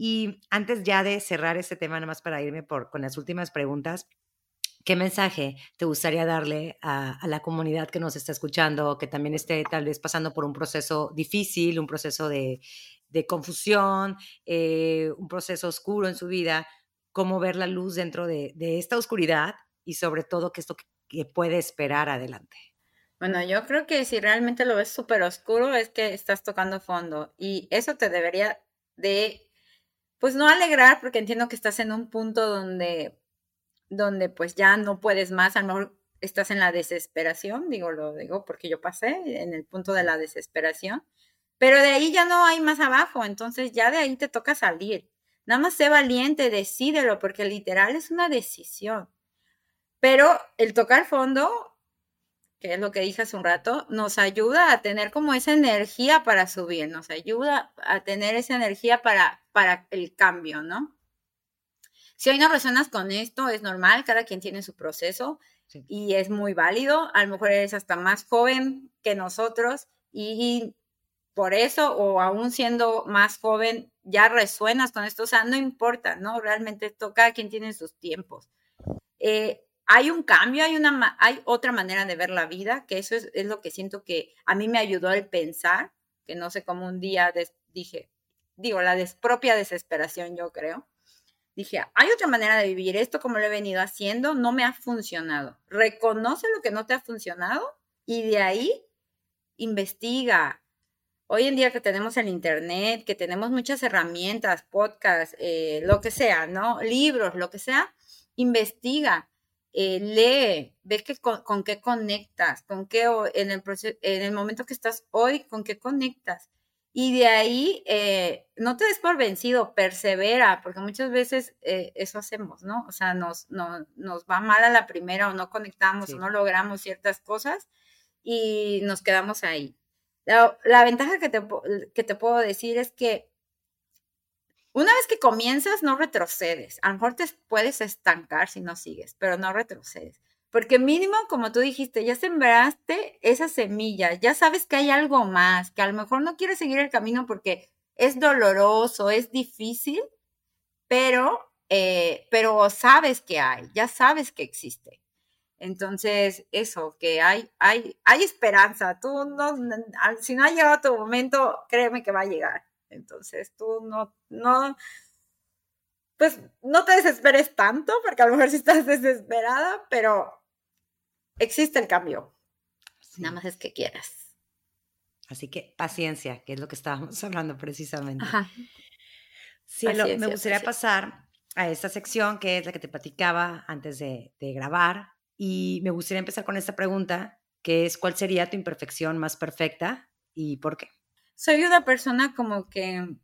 Y antes ya de cerrar este tema, nada más para irme por, con las últimas preguntas, ¿Qué mensaje te gustaría darle a, la comunidad que nos está escuchando, que también esté tal vez pasando por un proceso difícil, un proceso de, confusión, eh, un proceso oscuro en su vida? ¿Cómo ver la luz dentro de, esta oscuridad y sobre todo qué es lo que, puede esperar adelante? Bueno, yo creo que si realmente lo ves súper oscuro es que estás tocando fondo y eso te debería de, pues no alegrar porque entiendo que estás en un punto donde donde pues ya no puedes más, a lo mejor estás en la desesperación, digo, lo digo porque yo pasé en el punto de la desesperación, pero de ahí ya no hay más abajo, entonces ya de ahí te toca salir. Nada más sé valiente, decídelo, porque literal es una decisión. Pero el tocar fondo, que es lo que dije hace un rato, nos ayuda a tener como esa energía para subir, nos ayuda a tener esa energía para, para el cambio, ¿no? Si hoy no resonas con esto, es normal, cada quien tiene su proceso y es muy válido. A lo mejor eres hasta más joven que nosotros y, por eso, o aún siendo más joven, ya resuenas con esto. O sea, no importa, ¿no? Realmente esto, cada quien tiene sus tiempos. Eh, hay un cambio, hay, una, hay otra manera de ver la vida, que eso es, lo que siento que a mí me ayudó el pensar, que no sé cómo un día dije, digo, la propia desesperación, yo creo dije, hay otra manera de vivir esto como lo he venido haciendo, no me ha funcionado. Reconoce lo que no te ha funcionado y de ahí investiga. Hoy en día que tenemos el Internet, que tenemos muchas herramientas, podcasts, eh, lo que sea, ¿no? Libros, lo que sea, investiga, eh, lee, ve que con, qué conectas, con qué en el, en el momento que estás hoy, con qué conectas. Y de ahí, eh, no te des por vencido, persevera, porque muchas veces eh, eso hacemos, ¿no? O sea, nos, nos va mal a la primera o no conectamos o no logramos ciertas cosas y nos quedamos ahí. La, ventaja que te, que te puedo decir es que una vez que comienzas, no retrocedes. A lo mejor te puedes estancar si no sigues, pero no retrocedes. Porque mínimo, como tú dijiste, ya sembraste esa semilla, ya sabes que hay algo más, que a lo mejor no quieres seguir el camino porque es doloroso, es difícil, pero, eh, pero sabes que hay, ya sabes que existe. Entonces, eso, que hay, hay, hay esperanza. Tú no, si no ha llegado tu momento, créeme que va a llegar. Entonces, tú no, no, pues no te desesperes tanto, porque a lo mejor sí estás desesperada, pero existe el cambio. Nada más es que quieras. Así que paciencia, que es lo que estábamos hablando precisamente. Ajá. Cielo, me gustaría pasar a esta sección que es la que te platicaba antes de, de grabar y me gustaría empezar con esta pregunta, que es ¿cuál sería tu imperfección más perfecta y por qué? Soy una persona como que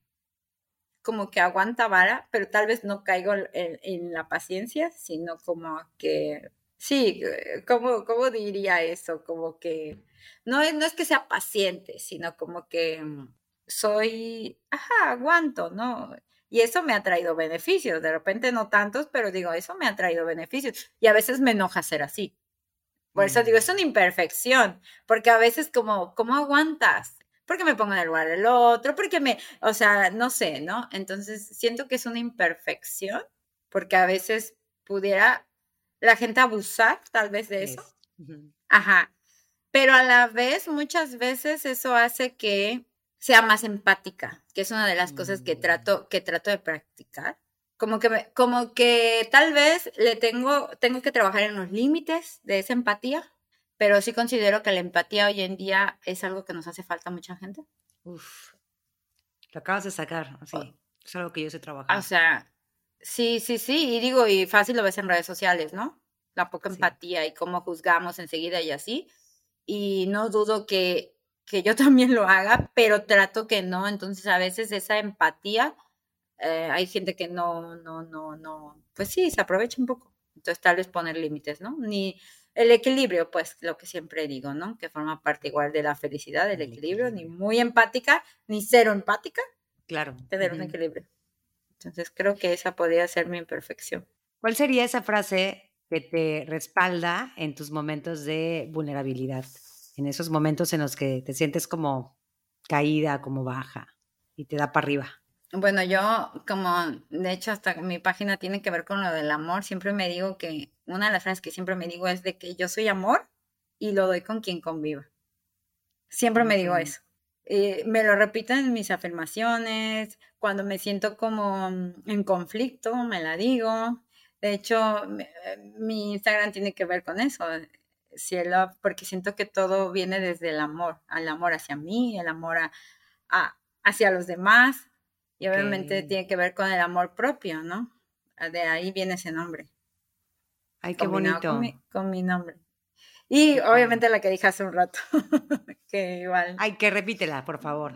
como que aguanta vara, pero tal vez no caigo en, en la paciencia, sino como que Sí, eh, ¿cómo, ¿cómo, diría eso? Como que no es, no es que sea paciente, sino como que mm, soy, ajá, aguanto, ¿no? Y eso me ha traído beneficios, de repente no tantos, pero digo, eso me ha traído beneficios. Y a veces me enoja ser así. Por eso digo, es una mm. imperfección, porque a veces como, ¿cómo aguantas? Porque me pongo en el lugar del otro, porque me, o sea, no sé, ¿no? Entonces siento que es una imperfección, porque a veces pudiera la gente abusar tal vez de eso. Ajá. Pero a la vez, muchas veces eso hace que sea más empática, que es una de las cosas que trato, mm. que trato de practicar. Como que, como que tal vez le tengo, tengo que trabajar en los límites de esa empatía, pero sí considero que la empatía hoy en día es algo que nos hace falta a mucha gente. Uf, lo acabas de sacar, así. Es algo que yo sé trabajar. O sea, Sí, sí, sí, y digo, y fácil lo ves en redes sociales, ¿no? La poca empatía y cómo juzgamos enseguida y así. Y no dudo que, que yo también lo haga, pero trato que no. Entonces, a veces esa empatía, eh, hay gente que no, no, no, no, pues sí, se aprovecha un poco. Entonces, tal vez poner límites, ¿no? Ni el equilibrio, pues lo que siempre digo, ¿no? Que forma parte igual de la felicidad, del equilibrio, ni muy empática, ni cero empática, Claro. Tener un equilibrio. Entonces creo que esa podría ser mi imperfección. ¿Cuál sería esa frase que te respalda en tus momentos de vulnerabilidad? En esos momentos en los que te sientes como caída, como baja y te da para arriba. Bueno, yo como, de hecho, hasta mi página tiene que ver con lo del amor, siempre me digo que, una de las frases que siempre me digo es de que yo soy amor y lo doy con quien conviva. Siempre me digo eso. Eh, me lo repito en mis afirmaciones, cuando me siento como en conflicto, me la digo. De hecho, mi Instagram tiene que ver con eso, cielo, porque siento que todo viene desde el amor, el amor hacia mí, el amor a, hacia los demás, y obviamente tiene que ver con el amor propio, ¿no? De ahí viene ese nombre. Ay, qué bonito. Con mi, nombre. Y obviamente la que dije hace un rato, que igual. Ay, que repítela, por favor.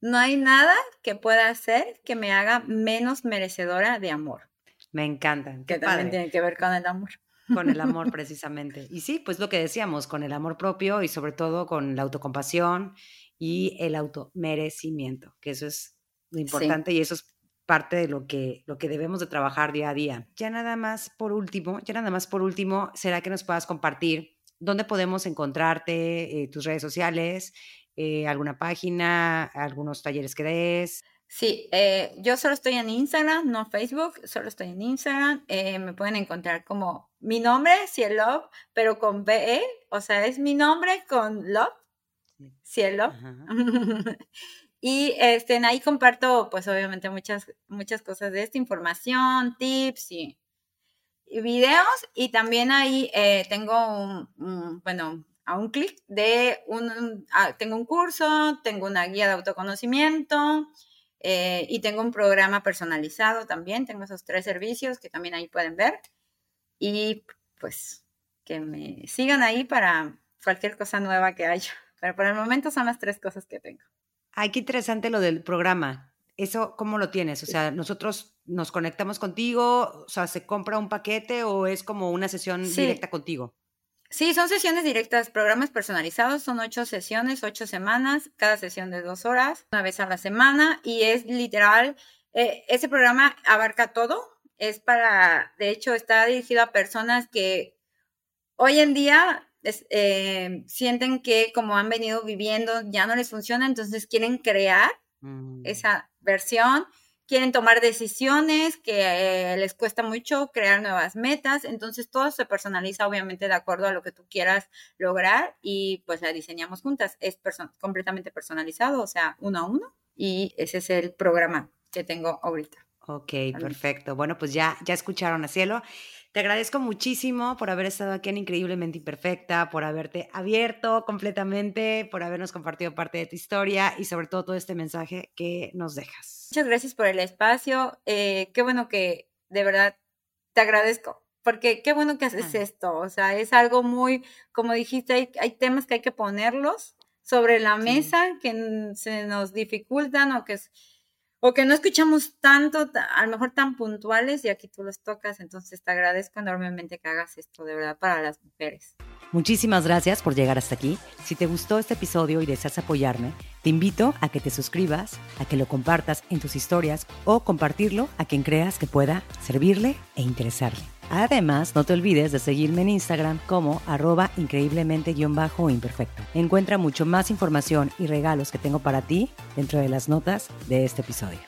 No hay nada que pueda hacer que me haga menos merecedora de amor. Me encanta. Que también tiene que ver con el amor. Con el amor, precisamente. Y sí, pues lo que decíamos, con el amor propio y sobre todo con la autocompasión y el automerecimiento, que eso es lo importante y eso es parte de lo que, lo que debemos de trabajar día a día. Ya nada más por último, ya nada más por último, será que nos puedas compartir dónde podemos encontrarte, eh, tus redes sociales, eh, alguna página, algunos talleres que des. Sí, eh, yo solo estoy en Instagram, no Facebook, solo estoy en Instagram. me pueden encontrar como mi nombre, Cielo, pero con BE, o sea, es mi nombre con Love, Cielo. Y este, ahí comparto, pues obviamente muchas, muchas cosas de esta información, tips y, videos. Y también ahí eh, tengo un, bueno, a un clic de un, ah, tengo un curso, tengo una guía de autoconocimiento eh, y tengo un programa personalizado también. Tengo esos tres servicios que también ahí pueden ver. Y pues que me sigan ahí para cualquier cosa nueva que haya. Pero por el momento son las tres cosas que tengo. Ay, qué interesante lo del programa. ¿Eso cómo lo tienes? O sea, nosotros nos conectamos contigo, o sea, ¿se compra un paquete o es como una sesión directa contigo? Sí, son sesiones directas, programas personalizados, son ocho sesiones, ocho semanas, cada sesión de dos horas, una vez a la semana, y es literal, eh, ese programa abarca todo, es para, de hecho, está dirigido a personas que hoy en día eh, sienten que como han venido viviendo ya no les funciona, entonces quieren crear mm. esa versión, quieren tomar decisiones que eh, les cuesta mucho crear nuevas metas, entonces todo se personaliza obviamente de acuerdo a lo que tú quieras lograr y pues la diseñamos juntas, es completamente personalizado, o sea, uno a uno y ese es el programa que tengo ahorita. Ok, perfecto. Bueno, pues ya, ya escucharon a Cielo. Te agradezco muchísimo por haber estado aquí en Increíblemente Imperfecta, por haberte abierto completamente, por habernos compartido parte de tu historia y sobre todo todo este mensaje que nos dejas. Muchas gracias por el espacio. Eh, qué bueno que de verdad te agradezco, porque qué bueno que haces esto. O sea, es algo muy, como dijiste, hay, hay temas que hay que ponerlos sobre la mesa que se nos dificultan o que... O que no escuchamos tanto, a lo mejor tan puntuales y aquí tú los tocas, entonces te agradezco enormemente que hagas esto de verdad para las mujeres. Muchísimas gracias por llegar hasta aquí. Si te gustó este episodio y deseas apoyarme, te invito a que te suscribas, a que lo compartas en tus historias o compartirlo a quien creas que pueda servirle e interesarle. Además, no te olvides de seguirme en Instagram como arroba increíblemente-imperfecto. Encuentra mucho más información y regalos que tengo para ti dentro de las notas de este episodio.